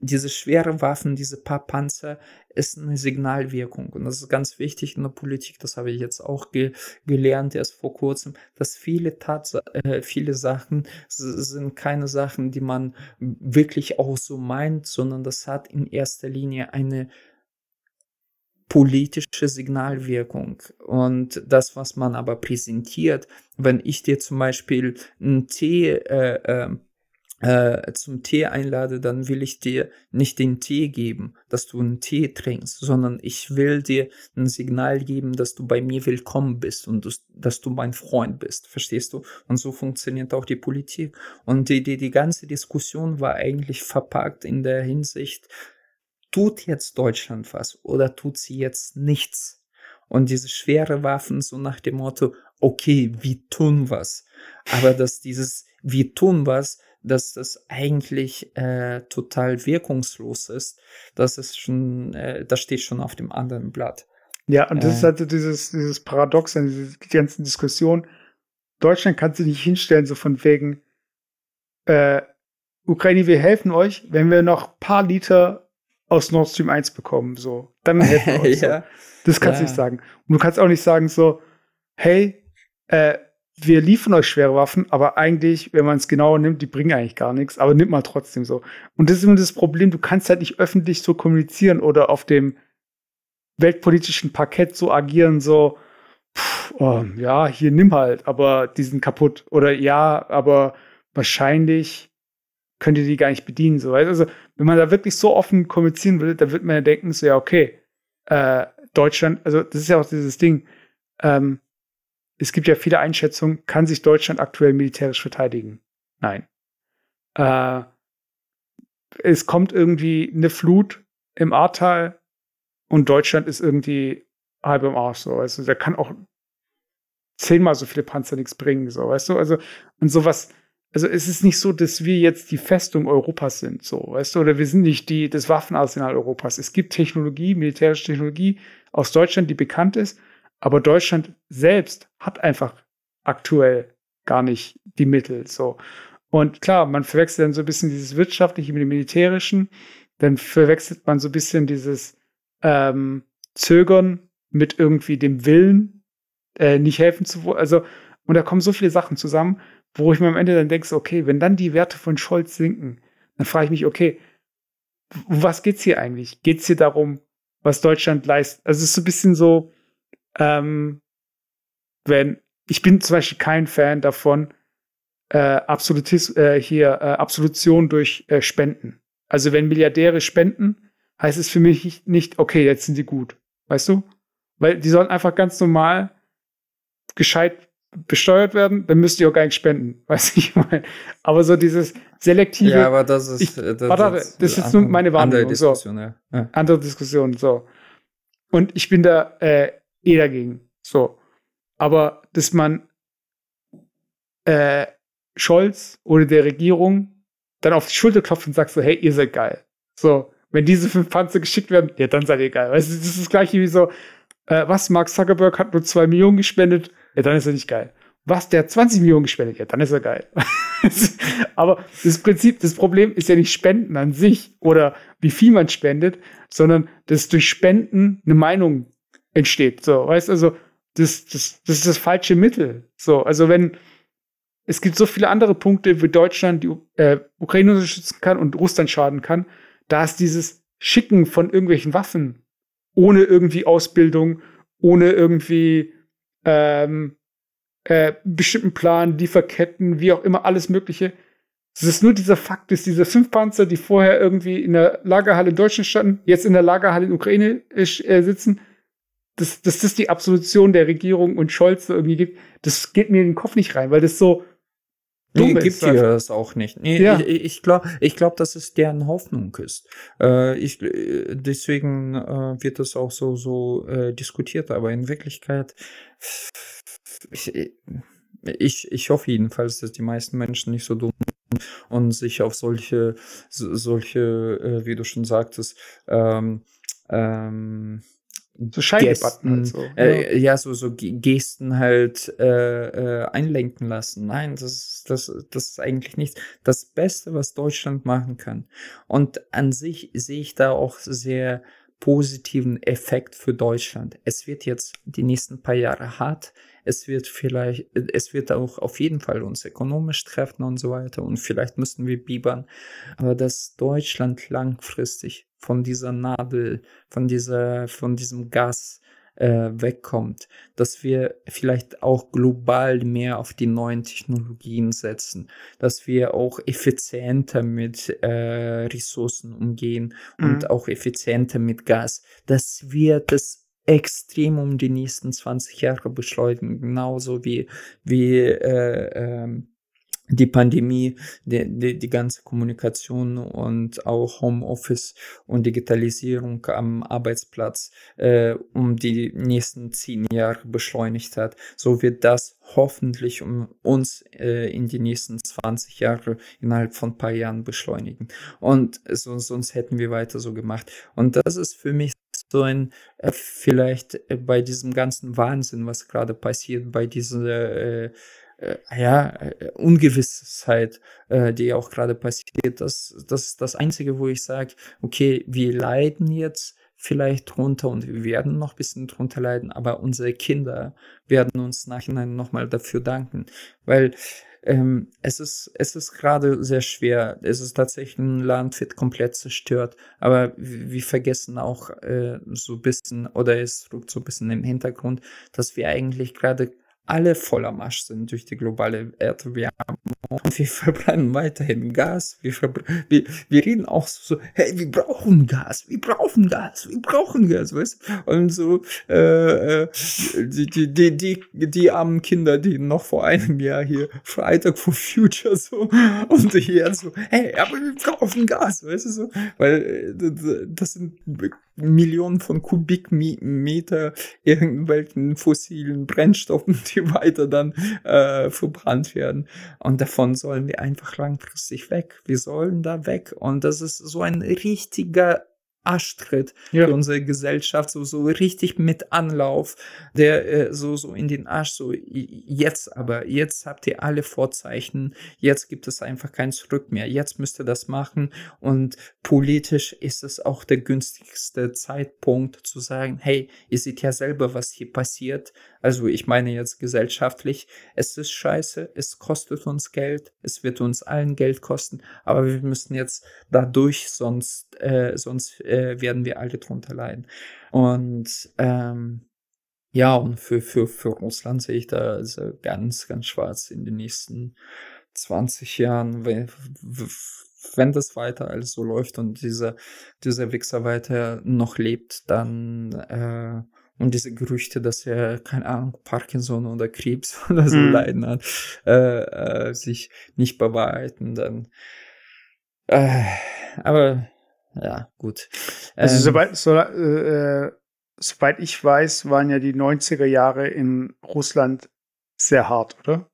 diese schwere Waffen, diese paar Panzer, ist eine Signalwirkung. Und das ist ganz wichtig in der Politik, das habe ich jetzt auch ge gelernt erst vor kurzem, dass viele, Tats äh, viele Sachen sind keine Sachen, die man wirklich auch so meint, sondern das hat in erster Linie eine politische Signalwirkung. Und das, was man aber präsentiert, wenn ich dir zum Beispiel einen Tee äh, äh, äh, zum Tee einlade, dann will ich dir nicht den Tee geben, dass du einen Tee trinkst, sondern ich will dir ein Signal geben, dass du bei mir willkommen bist und dass du mein Freund bist. Verstehst du? Und so funktioniert auch die Politik. Und die, die, die ganze Diskussion war eigentlich verpackt in der Hinsicht, tut jetzt Deutschland was oder tut sie jetzt nichts? Und diese schwere Waffen so nach dem Motto, okay, wir tun was. Aber dass dieses wir tun was dass das eigentlich äh, total wirkungslos ist, das ist schon, äh, das steht schon auf dem anderen Blatt. Ja, und das äh, ist halt dieses, dieses Paradox in dieser ganzen Diskussion. Deutschland kann sich nicht hinstellen, so von wegen, äh, Ukraine, wir helfen euch, wenn wir noch ein paar Liter aus Nord Stream 1 bekommen, so. Dann helfen wir euch. ja. so. Das kannst du ja. nicht sagen. Und du kannst auch nicht sagen, so, hey, äh, wir liefern euch schwere Waffen, aber eigentlich, wenn man es genauer nimmt, die bringen eigentlich gar nichts, aber nimmt mal trotzdem so. Und das ist immer das Problem, du kannst halt nicht öffentlich so kommunizieren oder auf dem weltpolitischen Parkett so agieren, so, pff, oh, ja, hier nimm halt, aber die sind kaputt. Oder ja, aber wahrscheinlich könnt ihr die gar nicht bedienen. So. Also, wenn man da wirklich so offen kommunizieren will, dann wird man ja denken, so, ja, okay, äh, Deutschland, also das ist ja auch dieses Ding, ähm, es gibt ja viele Einschätzungen, kann sich Deutschland aktuell militärisch verteidigen? Nein. Äh, es kommt irgendwie eine Flut im Ahrtal und Deutschland ist irgendwie halb im Arsch. So. Also der kann auch zehnmal so viele Panzer nichts bringen. So, weißt du? Also, und sowas, also es ist nicht so, dass wir jetzt die Festung Europas sind, so, weißt du, oder wir sind nicht die, das Waffenarsenal Europas. Es gibt Technologie, militärische Technologie aus Deutschland, die bekannt ist, aber Deutschland selbst hat einfach aktuell gar nicht die Mittel, so. Und klar, man verwechselt dann so ein bisschen dieses wirtschaftliche mit dem militärischen, dann verwechselt man so ein bisschen dieses ähm, Zögern mit irgendwie dem Willen, äh, nicht helfen zu wollen. Also, und da kommen so viele Sachen zusammen, wo ich mir am Ende dann denke, okay, wenn dann die Werte von Scholz sinken, dann frage ich mich, okay, um was geht's hier eigentlich? Geht's hier darum, was Deutschland leistet? Also es ist so ein bisschen so, ähm, wenn, ich bin zum Beispiel kein Fan davon, äh, Absolutis, äh, hier, äh, Absolution durch äh, Spenden. Also wenn Milliardäre spenden, heißt es für mich nicht, okay, jetzt sind die gut. Weißt du? Weil die sollen einfach ganz normal gescheit besteuert werden, dann müsst ihr auch gar nicht spenden, weiß ich mal. Aber so dieses selektive. Ja, aber das ist. Ich, das, warte, das, das ist jetzt nur meine Wahrnehmung. Andere Diskussion, so. ja. ja. Andere Diskussion, so. Und ich bin da äh, eh dagegen. So. Aber dass man äh, Scholz oder der Regierung dann auf die Schulter klopft und sagt so, hey, ihr seid geil. So, wenn diese fünf Panzer geschickt werden, ja, dann seid ihr geil. Weißt du, das ist das gleiche wie so, äh, was, Mark Zuckerberg hat nur zwei Millionen gespendet, ja, dann ist er nicht geil. Was, der hat 20 Millionen gespendet, ja, dann ist er geil. Aber das Prinzip, das Problem ist ja nicht Spenden an sich oder wie viel man spendet, sondern dass durch Spenden eine Meinung entsteht. So, weißt also, das, das, das ist das falsche Mittel. So, also wenn es gibt so viele andere Punkte, wie Deutschland die äh, Ukraine unterstützen kann und Russland schaden kann, da ist dieses Schicken von irgendwelchen Waffen ohne irgendwie Ausbildung, ohne irgendwie ähm, äh, bestimmten Plan, Lieferketten, wie auch immer, alles Mögliche. Es ist nur dieser Fakt, dass diese fünf Panzer, die vorher irgendwie in der Lagerhalle in Deutschland standen, jetzt in der Lagerhalle in Ukraine äh, sitzen, dass, dass das die Absolution der Regierung und Scholz irgendwie gibt, das geht mir in den Kopf nicht rein, weil das so Nee, gibt dir das auch nicht. Nee, ja. ich, ich glaube, ich glaub, dass es deren Hoffnung ist. Äh, ich, äh, deswegen äh, wird das auch so, so äh, diskutiert, aber in Wirklichkeit, ich, ich, ich hoffe jedenfalls, dass die meisten Menschen nicht so dumm und sich auf solche, solche, äh, wie du schon sagtest, ähm, ähm, so Scheindebatten halt so. Äh, ja, so, so Gesten halt äh, äh, einlenken lassen. Nein, das, das, das ist eigentlich nichts. Das Beste, was Deutschland machen kann. Und an sich sehe ich da auch sehr positiven Effekt für Deutschland. Es wird jetzt die nächsten paar Jahre hart. Es wird vielleicht, es wird auch auf jeden Fall uns ökonomisch treffen und so weiter. Und vielleicht müssen wir biebern. Aber dass Deutschland langfristig von dieser Nadel, von dieser, von diesem Gas äh, wegkommt, dass wir vielleicht auch global mehr auf die neuen Technologien setzen, dass wir auch effizienter mit äh, Ressourcen umgehen mhm. und auch effizienter mit Gas, dass wir das extrem um die nächsten 20 Jahre beschleunigen, genauso wie, wie äh, ähm, die Pandemie, die, die, die ganze Kommunikation und auch Homeoffice und Digitalisierung am Arbeitsplatz äh, um die nächsten zehn Jahre beschleunigt hat, so wird das hoffentlich um uns äh, in die nächsten 20 Jahre innerhalb von ein paar Jahren beschleunigen. Und so, sonst hätten wir weiter so gemacht. Und das ist für mich so ein, äh, vielleicht äh, bei diesem ganzen Wahnsinn, was gerade passiert, bei dieser äh, ja, äh, Ungewissheit, äh, die auch gerade passiert. Das, das ist das Einzige, wo ich sage, okay, wir leiden jetzt vielleicht drunter und wir werden noch ein bisschen drunter leiden, aber unsere Kinder werden uns nachhinein nochmal dafür danken, weil ähm, es ist, es ist gerade sehr schwer. Es ist tatsächlich ein Land wird komplett zerstört, aber wir vergessen auch äh, so ein bisschen, oder es rückt so ein bisschen im Hintergrund, dass wir eigentlich gerade alle voller Marsch sind durch die globale Erderwärmung. Und wir verbrennen weiterhin Gas. Wir, wir, wir reden auch so, hey, wir brauchen Gas, wir brauchen Gas, wir brauchen Gas, weißt? Und so, äh, äh die, die, die, die, die armen Kinder, die noch vor einem Jahr hier Freitag for Future so und hier so, hey, aber wir brauchen Gas, weißt du so? Weil äh, das sind Millionen von Kubikmeter irgendwelchen fossilen Brennstoffen, die weiter dann äh, verbrannt werden. Und davon sollen wir einfach langfristig weg. Wir sollen da weg. Und das ist so ein richtiger Arschtritt ja. für unsere Gesellschaft, so, so richtig mit Anlauf, der äh, so, so in den Arsch, so jetzt aber, jetzt habt ihr alle Vorzeichen, jetzt gibt es einfach kein Zurück mehr, jetzt müsst ihr das machen und politisch ist es auch der günstigste Zeitpunkt zu sagen, hey, ihr seht ja selber, was hier passiert, also ich meine jetzt gesellschaftlich, es ist scheiße, es kostet uns Geld, es wird uns allen Geld kosten, aber wir müssen jetzt dadurch, sonst, äh, sonst äh, werden wir alle drunter leiden. Und ähm, ja, und für, für, für Russland sehe ich da also ganz, ganz schwarz in den nächsten 20 Jahren, wenn, wenn das weiter alles so läuft und dieser, dieser Wichser weiter noch lebt, dann äh, und diese Gerüchte, dass er, keine Ahnung, Parkinson oder Krebs oder so mhm. leiden hat, äh, äh, sich nicht bewahrheiten, dann. Äh, aber ja, gut. Also ähm, soweit, so, äh, soweit ich weiß, waren ja die 90er Jahre in Russland sehr hart, oder?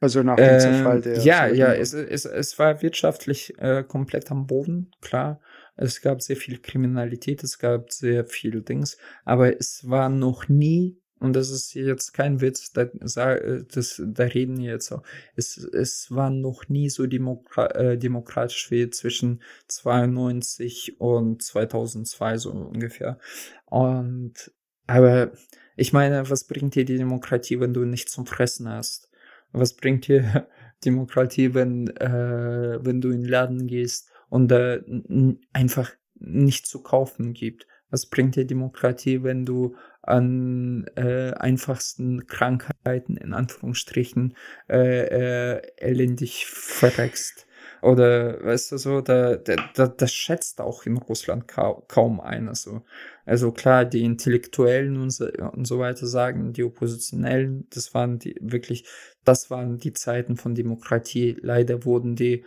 Also nach dem Zerfall der. Ja, ja, es, es, es war wirtschaftlich äh, komplett am Boden, klar. Es gab sehr viel Kriminalität, es gab sehr viel Dings, aber es war noch nie, und das ist jetzt kein Witz, da, das, da reden wir jetzt auch, es, es war noch nie so demokra äh, demokratisch wie zwischen 92 und 2002 so ungefähr. Und, aber ich meine, was bringt dir die Demokratie, wenn du nichts zum Fressen hast? Was bringt dir Demokratie, wenn, äh, wenn du in den Laden gehst und äh, einfach nicht zu kaufen gibt. Was bringt dir Demokratie, wenn du an äh, einfachsten Krankheiten in Anführungsstrichen äh, äh, elendig verreckst? Oder weißt du so, da, da, das schätzt auch in Russland ka kaum einer so. Also klar, die Intellektuellen und so, und so weiter sagen, die Oppositionellen, das waren die wirklich, das waren die Zeiten von Demokratie. Leider wurden die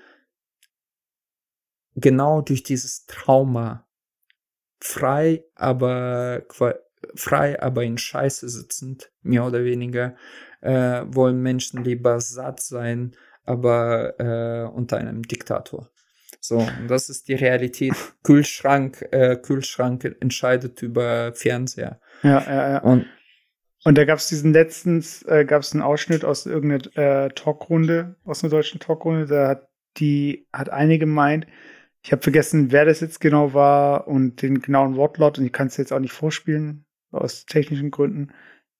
genau durch dieses Trauma frei, aber frei, aber in Scheiße sitzend, mehr oder weniger, äh, wollen Menschen lieber satt sein, aber äh, unter einem Diktator. So, und das ist die Realität. Kühlschrank, äh, Kühlschrank entscheidet über Fernseher. Ja, ja, ja. Und, und da gab es diesen letztens, äh, gab es einen Ausschnitt aus irgendeiner äh, Talkrunde, aus einer deutschen Talkrunde, da hat die, hat eine gemeint, ich habe vergessen, wer das jetzt genau war und den genauen Wortlaut und ich kann es jetzt auch nicht vorspielen, aus technischen Gründen.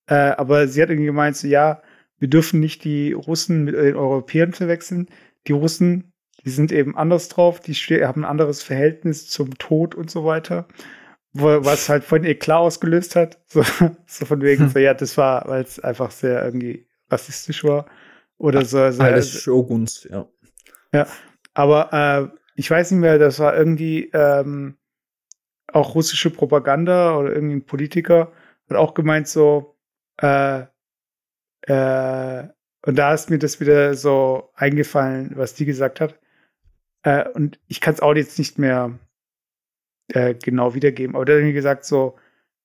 Äh, aber sie hat irgendwie gemeint, so ja, wir dürfen nicht die Russen mit den Europäern verwechseln. Die Russen, die sind eben anders drauf, die haben ein anderes Verhältnis zum Tod und so weiter. Was halt von ihr klar ausgelöst hat. So, so von wegen, hm. so, ja, das war, weil es einfach sehr irgendwie rassistisch war. Oder so. Alles also, Shoguns, ja. Ja, aber äh, ich weiß nicht mehr, das war irgendwie ähm, auch russische Propaganda oder irgendein Politiker hat auch gemeint so, äh, äh, und da ist mir das wieder so eingefallen, was die gesagt hat. Äh, und ich kann es auch jetzt nicht mehr äh, genau wiedergeben, aber der hat mir gesagt so,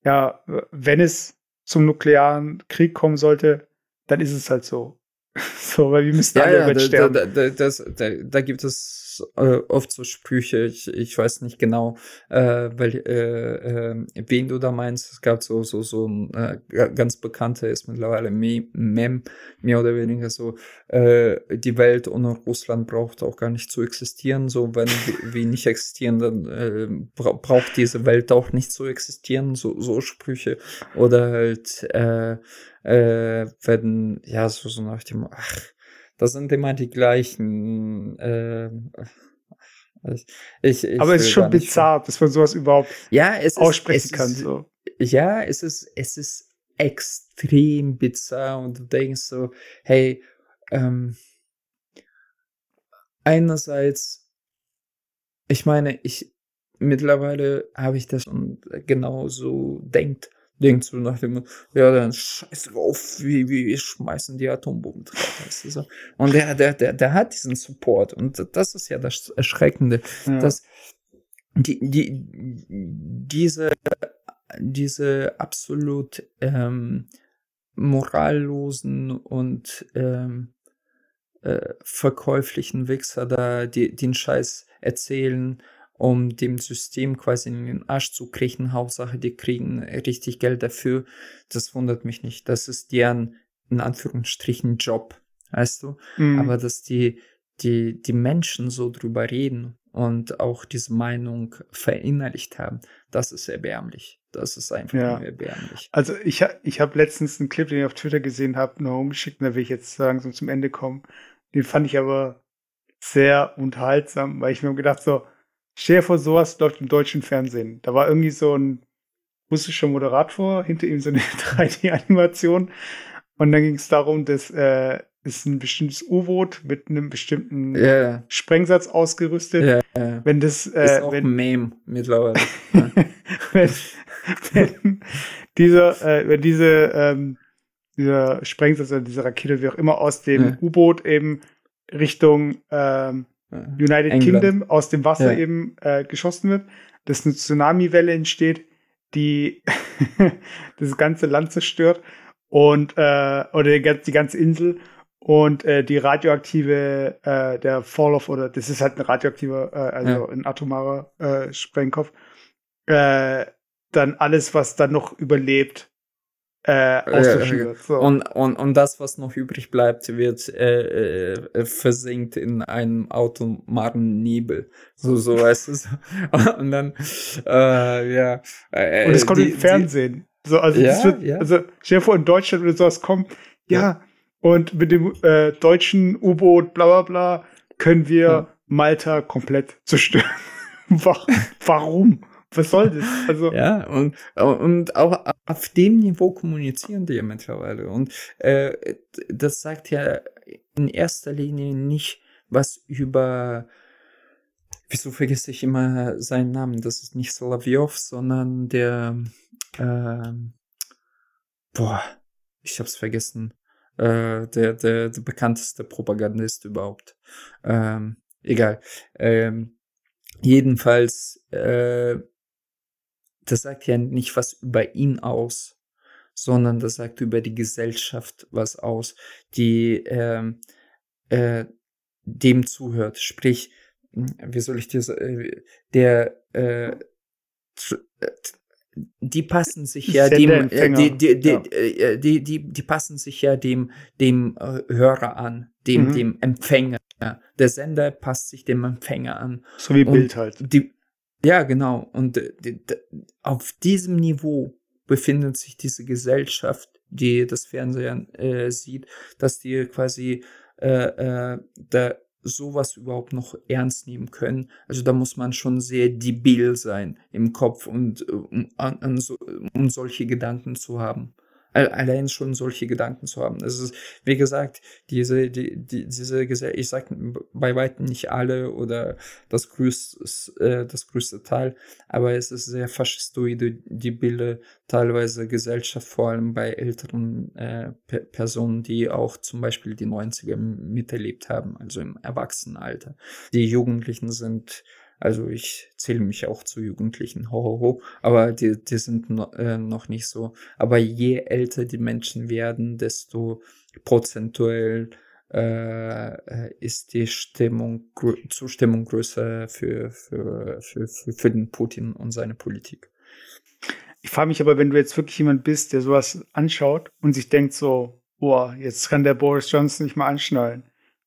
ja, wenn es zum nuklearen Krieg kommen sollte, dann ist es halt so. so, weil wir müssen ja, alle ja, da, sterben. Da, da, das, da, da gibt es äh, oft so Sprüche, ich, ich weiß nicht genau, äh, weil, äh, äh, wen du da meinst. Es gab so, so, so ein äh, ganz bekannter ist mittlerweile Mem, mehr oder weniger so, äh, die Welt ohne Russland braucht auch gar nicht zu existieren. So, wenn wir nicht existieren, dann äh, bra braucht diese Welt auch nicht zu existieren. So, so Sprüche. Oder halt, äh, äh, wenn, ja, so, so nach dem, ach, das sind immer die gleichen. Äh, ich, ich Aber es ist schon bizarr, dass man sowas überhaupt ja, es aussprechen ist, kann. Ist, so. Ja, es ist, es ist extrem bizarr und du denkst so, hey, ähm, einerseits, ich meine, ich mittlerweile habe ich das und genau so denkt denkt so nach dem, ja, dann scheiß drauf, wie, wie wir schmeißen die Atombomben drauf. Weißt du, so. Und der, der, der, der hat diesen Support. Und das ist ja das Erschreckende, ja. dass die, die, diese, diese absolut ähm, morallosen und ähm, äh, verkäuflichen Wichser da die, den Scheiß erzählen um dem System quasi in den Arsch zu kriechen. Hauptsache, die kriegen richtig Geld dafür. Das wundert mich nicht. Das ist deren, in Anführungsstrichen, Job. Weißt du? Mhm. Aber dass die, die, die Menschen so drüber reden und auch diese Meinung verinnerlicht haben, das ist erbärmlich. Das ist einfach ja. erbärmlich. Also ich, ich habe letztens einen Clip, den ich auf Twitter gesehen habe, noch umgeschickt, da will ich jetzt so zum Ende kommen. Den fand ich aber sehr unterhaltsam, weil ich mir gedacht so, Stell dir vor, sowas läuft im deutschen Fernsehen. Da war irgendwie so ein russischer Moderator, hinter ihm so eine 3D-Animation. Und dann ging es darum, dass äh, ist ein bestimmtes U-Boot mit einem bestimmten yeah. Sprengsatz ausgerüstet. Yeah. Wenn das äh, ist auch wenn, ein Meme mittlerweile. wenn, wenn dieser, äh, wenn diese ähm, dieser Sprengsatz oder diese Rakete, wie auch immer, aus dem. U-Boot eben Richtung ähm, United England. Kingdom aus dem Wasser ja. eben äh, geschossen wird, dass eine Tsunami-Welle entsteht, die das ganze Land zerstört und äh, oder die, die ganze Insel und äh, die radioaktive äh, der Fall of oder das ist halt ein radioaktiver äh, also ja. ein atomarer äh, Sprengkopf äh, dann alles was dann noch überlebt äh, auszuführen. So. Und, und, und das, was noch übrig bleibt, wird äh, äh, versinkt in einem automaren Nebel. So, so weißt du. So. Und dann, äh, ja. Äh, und es kommt die, im Fernsehen. Die, so, also, ja, wird, ja. also, stell dir vor, in Deutschland würde sowas kommen. Ja, ja. und mit dem äh, deutschen U-Boot, bla bla bla, können wir ja. Malta komplett zerstören. Warum? Was soll das? Also ja, und, und auch auf dem Niveau kommunizieren die ja mittlerweile. Und äh, das sagt ja in erster Linie nicht was über Wieso vergesse ich immer seinen Namen? Das ist nicht Solavyov, sondern der äh, boah, ich hab's vergessen. Äh, der, der, der bekannteste Propagandist überhaupt. Ähm, egal. Ähm, jedenfalls äh, das sagt ja nicht was über ihn aus, sondern das sagt über die Gesellschaft was aus, die äh, äh, dem zuhört. Sprich, hm, wie soll ich dir sagen, der äh, äh die passen sich ja dem äh, die, die, die, ja. Äh, die, die, die passen sich ja dem dem Hörer an, dem mhm. dem Empfänger. Der Sender passt sich dem Empfänger an. So wie Bild halt. Die, ja, genau. Und äh, auf diesem Niveau befindet sich diese Gesellschaft, die das Fernsehen äh, sieht, dass die quasi äh, äh, da sowas überhaupt noch ernst nehmen können. Also da muss man schon sehr debil sein im Kopf und äh, um, an, an so, um solche Gedanken zu haben allein schon solche Gedanken zu haben. Es ist, wie gesagt, diese, die, die, diese Gesellschaft, ich sage bei weitem nicht alle oder das größte, äh, das größte Teil, aber es ist sehr faschistoide, die Bilder, teilweise Gesellschaft, vor allem bei älteren äh, Personen, die auch zum Beispiel die 90er miterlebt haben, also im Erwachsenenalter. Die Jugendlichen sind also ich zähle mich auch zu Jugendlichen, ho, ho, ho. aber die, die sind no, äh, noch nicht so. Aber je älter die Menschen werden, desto prozentuell äh, ist die Stimmung, Zustimmung größer für, für, für, für, für den Putin und seine Politik. Ich frage mich aber, wenn du jetzt wirklich jemand bist, der sowas anschaut und sich denkt so, boah, jetzt kann der Boris Johnson nicht mal anschnallen.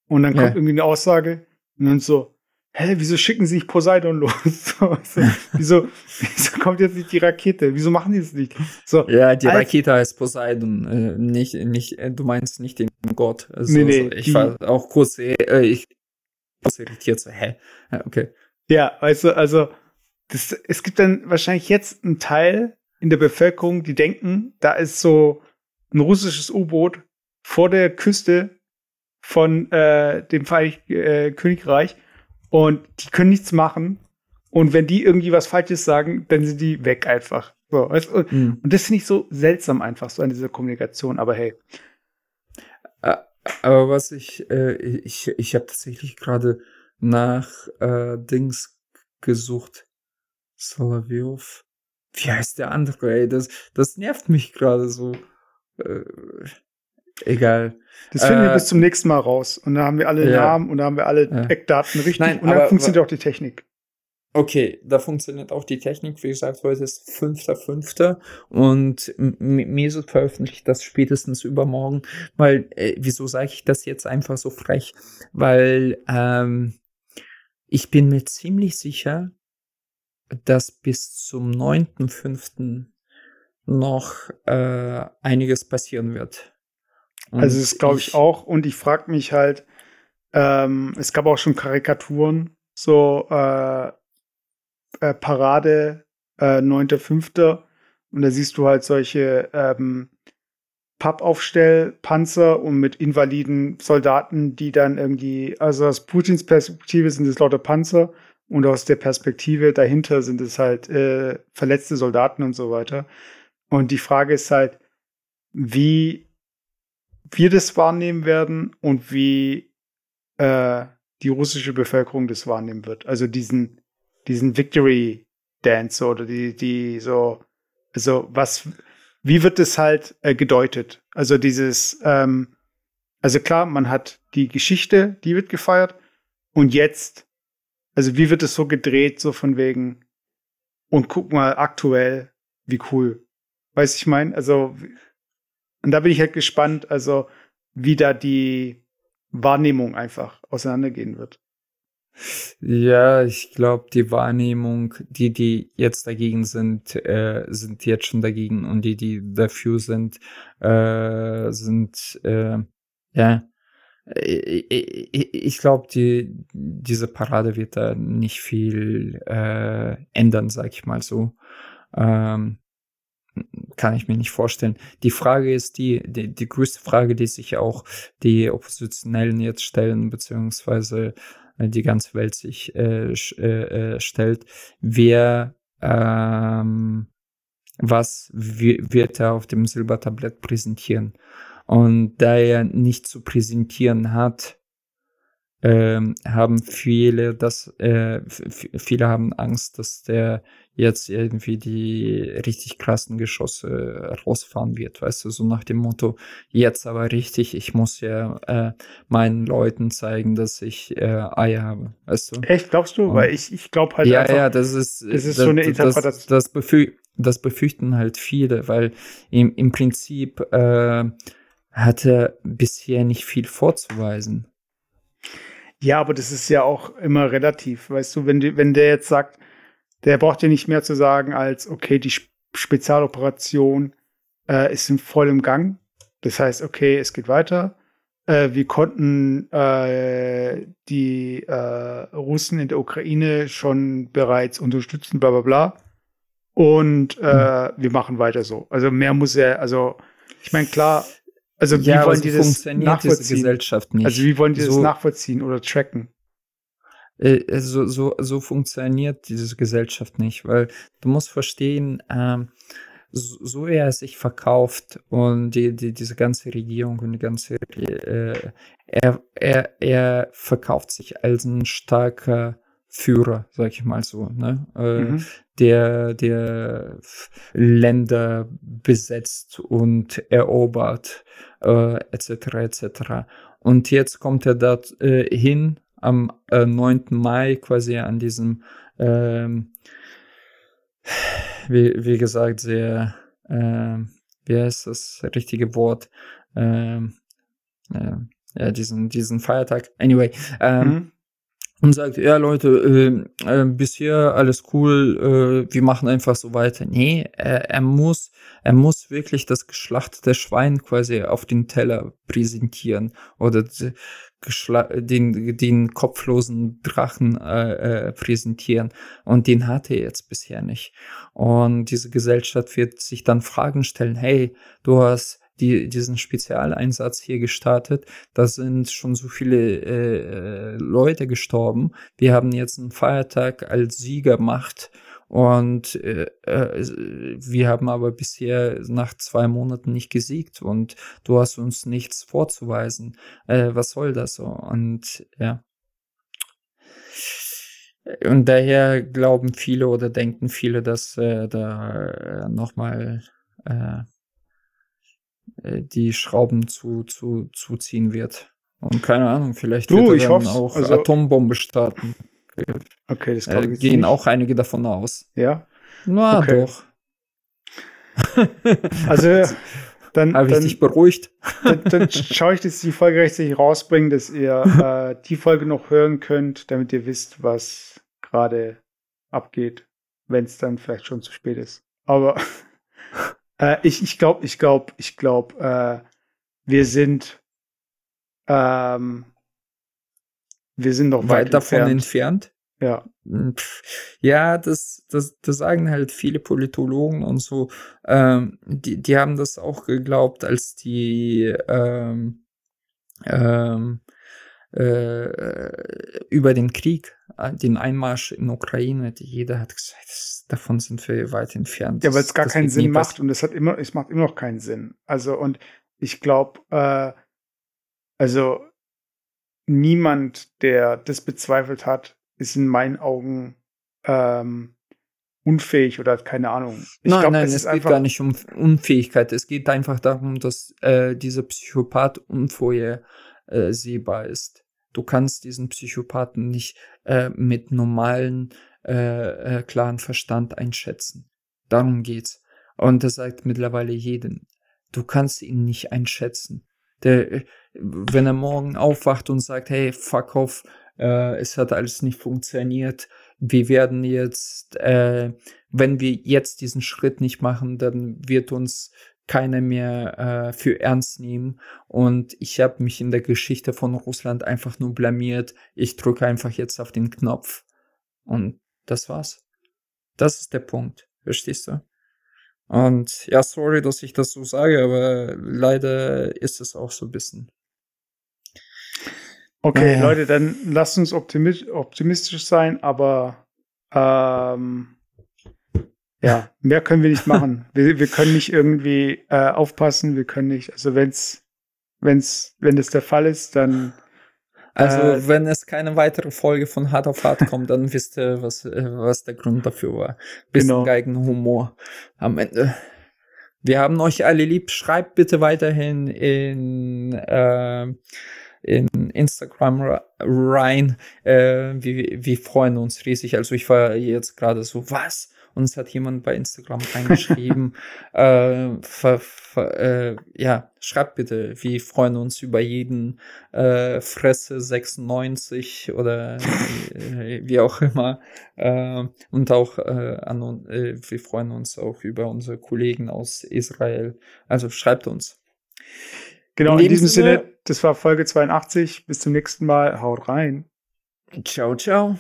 Und dann kommt ja. irgendwie eine Aussage und dann so, hä, wieso schicken sie nicht Poseidon los? so, so, wieso, wieso kommt jetzt nicht die Rakete? Wieso machen die das nicht? So, ja, die Rakete heißt Poseidon, äh, nicht, nicht, äh, du meinst nicht den Gott. Also, nee, nee, also ich war auch kurz, äh, ich kurz irritiert, so, hä? Ja, okay. Ja, weißt du, also, das, es gibt dann wahrscheinlich jetzt einen Teil in der Bevölkerung, die denken, da ist so ein russisches U-Boot vor der Küste von äh, dem Vereinigten äh, Königreich und die können nichts machen. Und wenn die irgendwie was Falsches sagen, dann sind die weg einfach. So, weißt, und, mhm. und das finde ich so seltsam einfach, so an dieser Kommunikation, aber hey. Aber was ich, äh, ich, ich habe tatsächlich gerade nach äh, Dings gesucht. Solovyov. Wie heißt der andere, ey? Das, das nervt mich gerade so. Äh, Egal. Das finden äh, wir bis zum nächsten Mal raus. Und da haben wir alle ja. Namen und da haben wir alle ja. Eckdaten richtig. Nein, und dann funktioniert auch die Technik. Okay, da funktioniert auch die Technik. Wie gesagt, heute ist 5.5. und Mesut veröffentlicht das spätestens übermorgen. Weil, äh, wieso sage ich das jetzt einfach so frech? Weil ähm, ich bin mir ziemlich sicher, dass bis zum 9.5. noch äh, einiges passieren wird. Und also das glaube ich, ich, auch. Und ich frage mich halt, ähm, es gab auch schon Karikaturen, so äh, äh, Parade äh, 9.5. Und da siehst du halt solche ähm, Pappaufstellpanzer und mit invaliden Soldaten, die dann irgendwie, also aus Putins Perspektive sind es lauter Panzer und aus der Perspektive dahinter sind es halt äh, verletzte Soldaten und so weiter. Und die Frage ist halt, wie wir das wahrnehmen werden und wie äh, die russische Bevölkerung das wahrnehmen wird. Also diesen, diesen Victory Dance oder die, die so, also was, wie wird das halt äh, gedeutet? Also dieses, ähm, also klar, man hat die Geschichte, die wird gefeiert und jetzt, also wie wird es so gedreht, so von wegen, und guck mal aktuell, wie cool. Weiß ich mein? Also und da bin ich halt gespannt, also wie da die Wahrnehmung einfach auseinandergehen wird. Ja, ich glaube, die Wahrnehmung, die, die jetzt dagegen sind, äh, sind jetzt schon dagegen und die, die dafür sind, äh, sind, äh, ja, ich, glaube, die, diese Parade wird da nicht viel äh, ändern, sag ich mal so. Ähm, kann ich mir nicht vorstellen. Die Frage ist die, die, die größte Frage, die sich auch die Oppositionellen jetzt stellen, beziehungsweise äh, die ganze Welt sich äh, äh, äh, stellt. Wer, ähm, was wird er auf dem Silbertablett präsentieren? Und da er nicht zu präsentieren hat, ähm, haben viele das, äh, viele haben Angst, dass der jetzt irgendwie die richtig krassen Geschosse rausfahren wird, weißt du, so nach dem Motto, jetzt aber richtig, ich muss ja äh, meinen Leuten zeigen, dass ich äh, Eier habe, weißt du. Echt, glaubst du? Und, Weil ich, ich glaube halt Ja, einfach, ja, das ist, das ist das, so eine Interpretation. Das, das, befü das befürchten halt viele, weil im, im Prinzip äh, hat er bisher nicht viel vorzuweisen. Ja, aber das ist ja auch immer relativ. Weißt du, wenn, die, wenn der jetzt sagt, der braucht ja nicht mehr zu sagen als, okay, die Spezialoperation äh, ist in vollem Gang. Das heißt, okay, es geht weiter. Äh, wir konnten äh, die äh, Russen in der Ukraine schon bereits unterstützen, bla bla bla. Und mhm. wir machen weiter so. Also mehr muss er, also ich meine, klar, also wie ja, wollen die das nachvollziehen? Gesellschaft nicht. Also wie wollen die so, das nachvollziehen oder tracken? Äh, so, so, so funktioniert diese Gesellschaft nicht, weil du musst verstehen, ähm, so, so er sich verkauft und die, die, diese ganze Regierung und die ganze, äh, er, er, er verkauft sich als ein starker Führer, sag ich mal so, ne? Äh, mhm. der, der Länder besetzt und erobert, äh, etc. etc. Und jetzt kommt er da äh, hin am äh, 9. Mai quasi an diesem, ähm, wie, wie gesagt, sehr, äh, wie heißt das richtige Wort? Ähm, äh, ja, diesen, diesen Feiertag. Anyway, ähm, mhm und sagt, ja Leute, äh, äh, bisher alles cool, äh, wir machen einfach so weiter. Nee, er, er muss, er muss wirklich das geschlachtete Schwein quasi auf den Teller präsentieren oder den, den kopflosen Drachen äh, äh, präsentieren. Und den hat er jetzt bisher nicht. Und diese Gesellschaft wird sich dann Fragen stellen, hey, du hast die, diesen Spezialeinsatz hier gestartet. Da sind schon so viele äh, Leute gestorben. Wir haben jetzt einen Feiertag als Siegermacht und äh, äh, wir haben aber bisher nach zwei Monaten nicht gesiegt und du hast uns nichts vorzuweisen. Äh, was soll das so? Und ja. Und daher glauben viele oder denken viele, dass äh, da äh, nochmal äh, äh, die Schrauben zu, zu, zuziehen wird. Und keine Ahnung, vielleicht du, wird er dann auch also, Atombombe starten. Okay, das äh, gehen nicht. auch einige davon aus. Ja. Na okay. doch. also dann habe ich dich beruhigt. dann, dann schaue ich, dass die Folge rechtzeitig rausbringen, dass ihr äh, die Folge noch hören könnt, damit ihr wisst, was gerade abgeht, wenn es dann vielleicht schon zu spät ist. Aber äh, ich ich glaube, ich glaube, ich glaube, äh, wir sind ähm, wir sind noch weit, weit davon entfernt. Ja. Hm, ja, das, das, das sagen halt viele Politologen und so. Ähm, die, die haben das auch geglaubt, als die ähm, ähm, äh, über den Krieg, den Einmarsch in Ukraine, die jeder hat gesagt, das, davon sind wir weit entfernt. Ja, weil es gar keinen Sinn macht und es hat immer, es macht immer noch keinen Sinn. Also und ich glaube, äh, also niemand, der das bezweifelt hat, ist in meinen Augen ähm, unfähig oder keine Ahnung. Ich nein, glaub, nein, es, es geht gar nicht um Unfähigkeit. Es geht einfach darum, dass äh, dieser Psychopath unvorhersehbar ist. Du kannst diesen Psychopathen nicht äh, mit normalen, äh, äh, klaren Verstand einschätzen. Darum geht's. Und das sagt mittlerweile jeden. Du kannst ihn nicht einschätzen. Der, äh, wenn er morgen aufwacht und sagt, hey, fuck off, äh, es hat alles nicht funktioniert, wir werden jetzt, äh, wenn wir jetzt diesen Schritt nicht machen, dann wird uns keiner mehr äh, für ernst nehmen. Und ich habe mich in der Geschichte von Russland einfach nur blamiert. Ich drücke einfach jetzt auf den Knopf. Und das war's. Das ist der Punkt. Verstehst du? Und ja, sorry, dass ich das so sage, aber leider ist es auch so ein bisschen. Okay, naja. Leute, dann lasst uns optimistisch sein, aber ähm, ja, mehr können wir nicht machen. wir, wir können nicht irgendwie äh, aufpassen, wir können nicht, also wenn's, wenn's, wenn das der Fall ist, dann also, äh, wenn es keine weitere Folge von Hard auf Hard kommt, dann wisst ihr, was, äh, was der Grund dafür war. Bisschen genau. Geigenhumor am Ende. Wir haben euch alle lieb. Schreibt bitte weiterhin in, äh, in Instagram rein. Äh, wir, wir freuen uns riesig. Also ich war jetzt gerade so, was? Und es hat jemand bei Instagram reingeschrieben, äh, ver, ver, äh, ja, schreibt bitte, wir freuen uns über jeden äh, Fresse 96 oder äh, wie auch immer äh, und auch äh, an, äh, wir freuen uns auch über unsere Kollegen aus Israel. Also schreibt uns. Genau, in, in diesem Sinne, Sinne, das war Folge 82. Bis zum nächsten Mal. Haut rein. Ciao, ciao.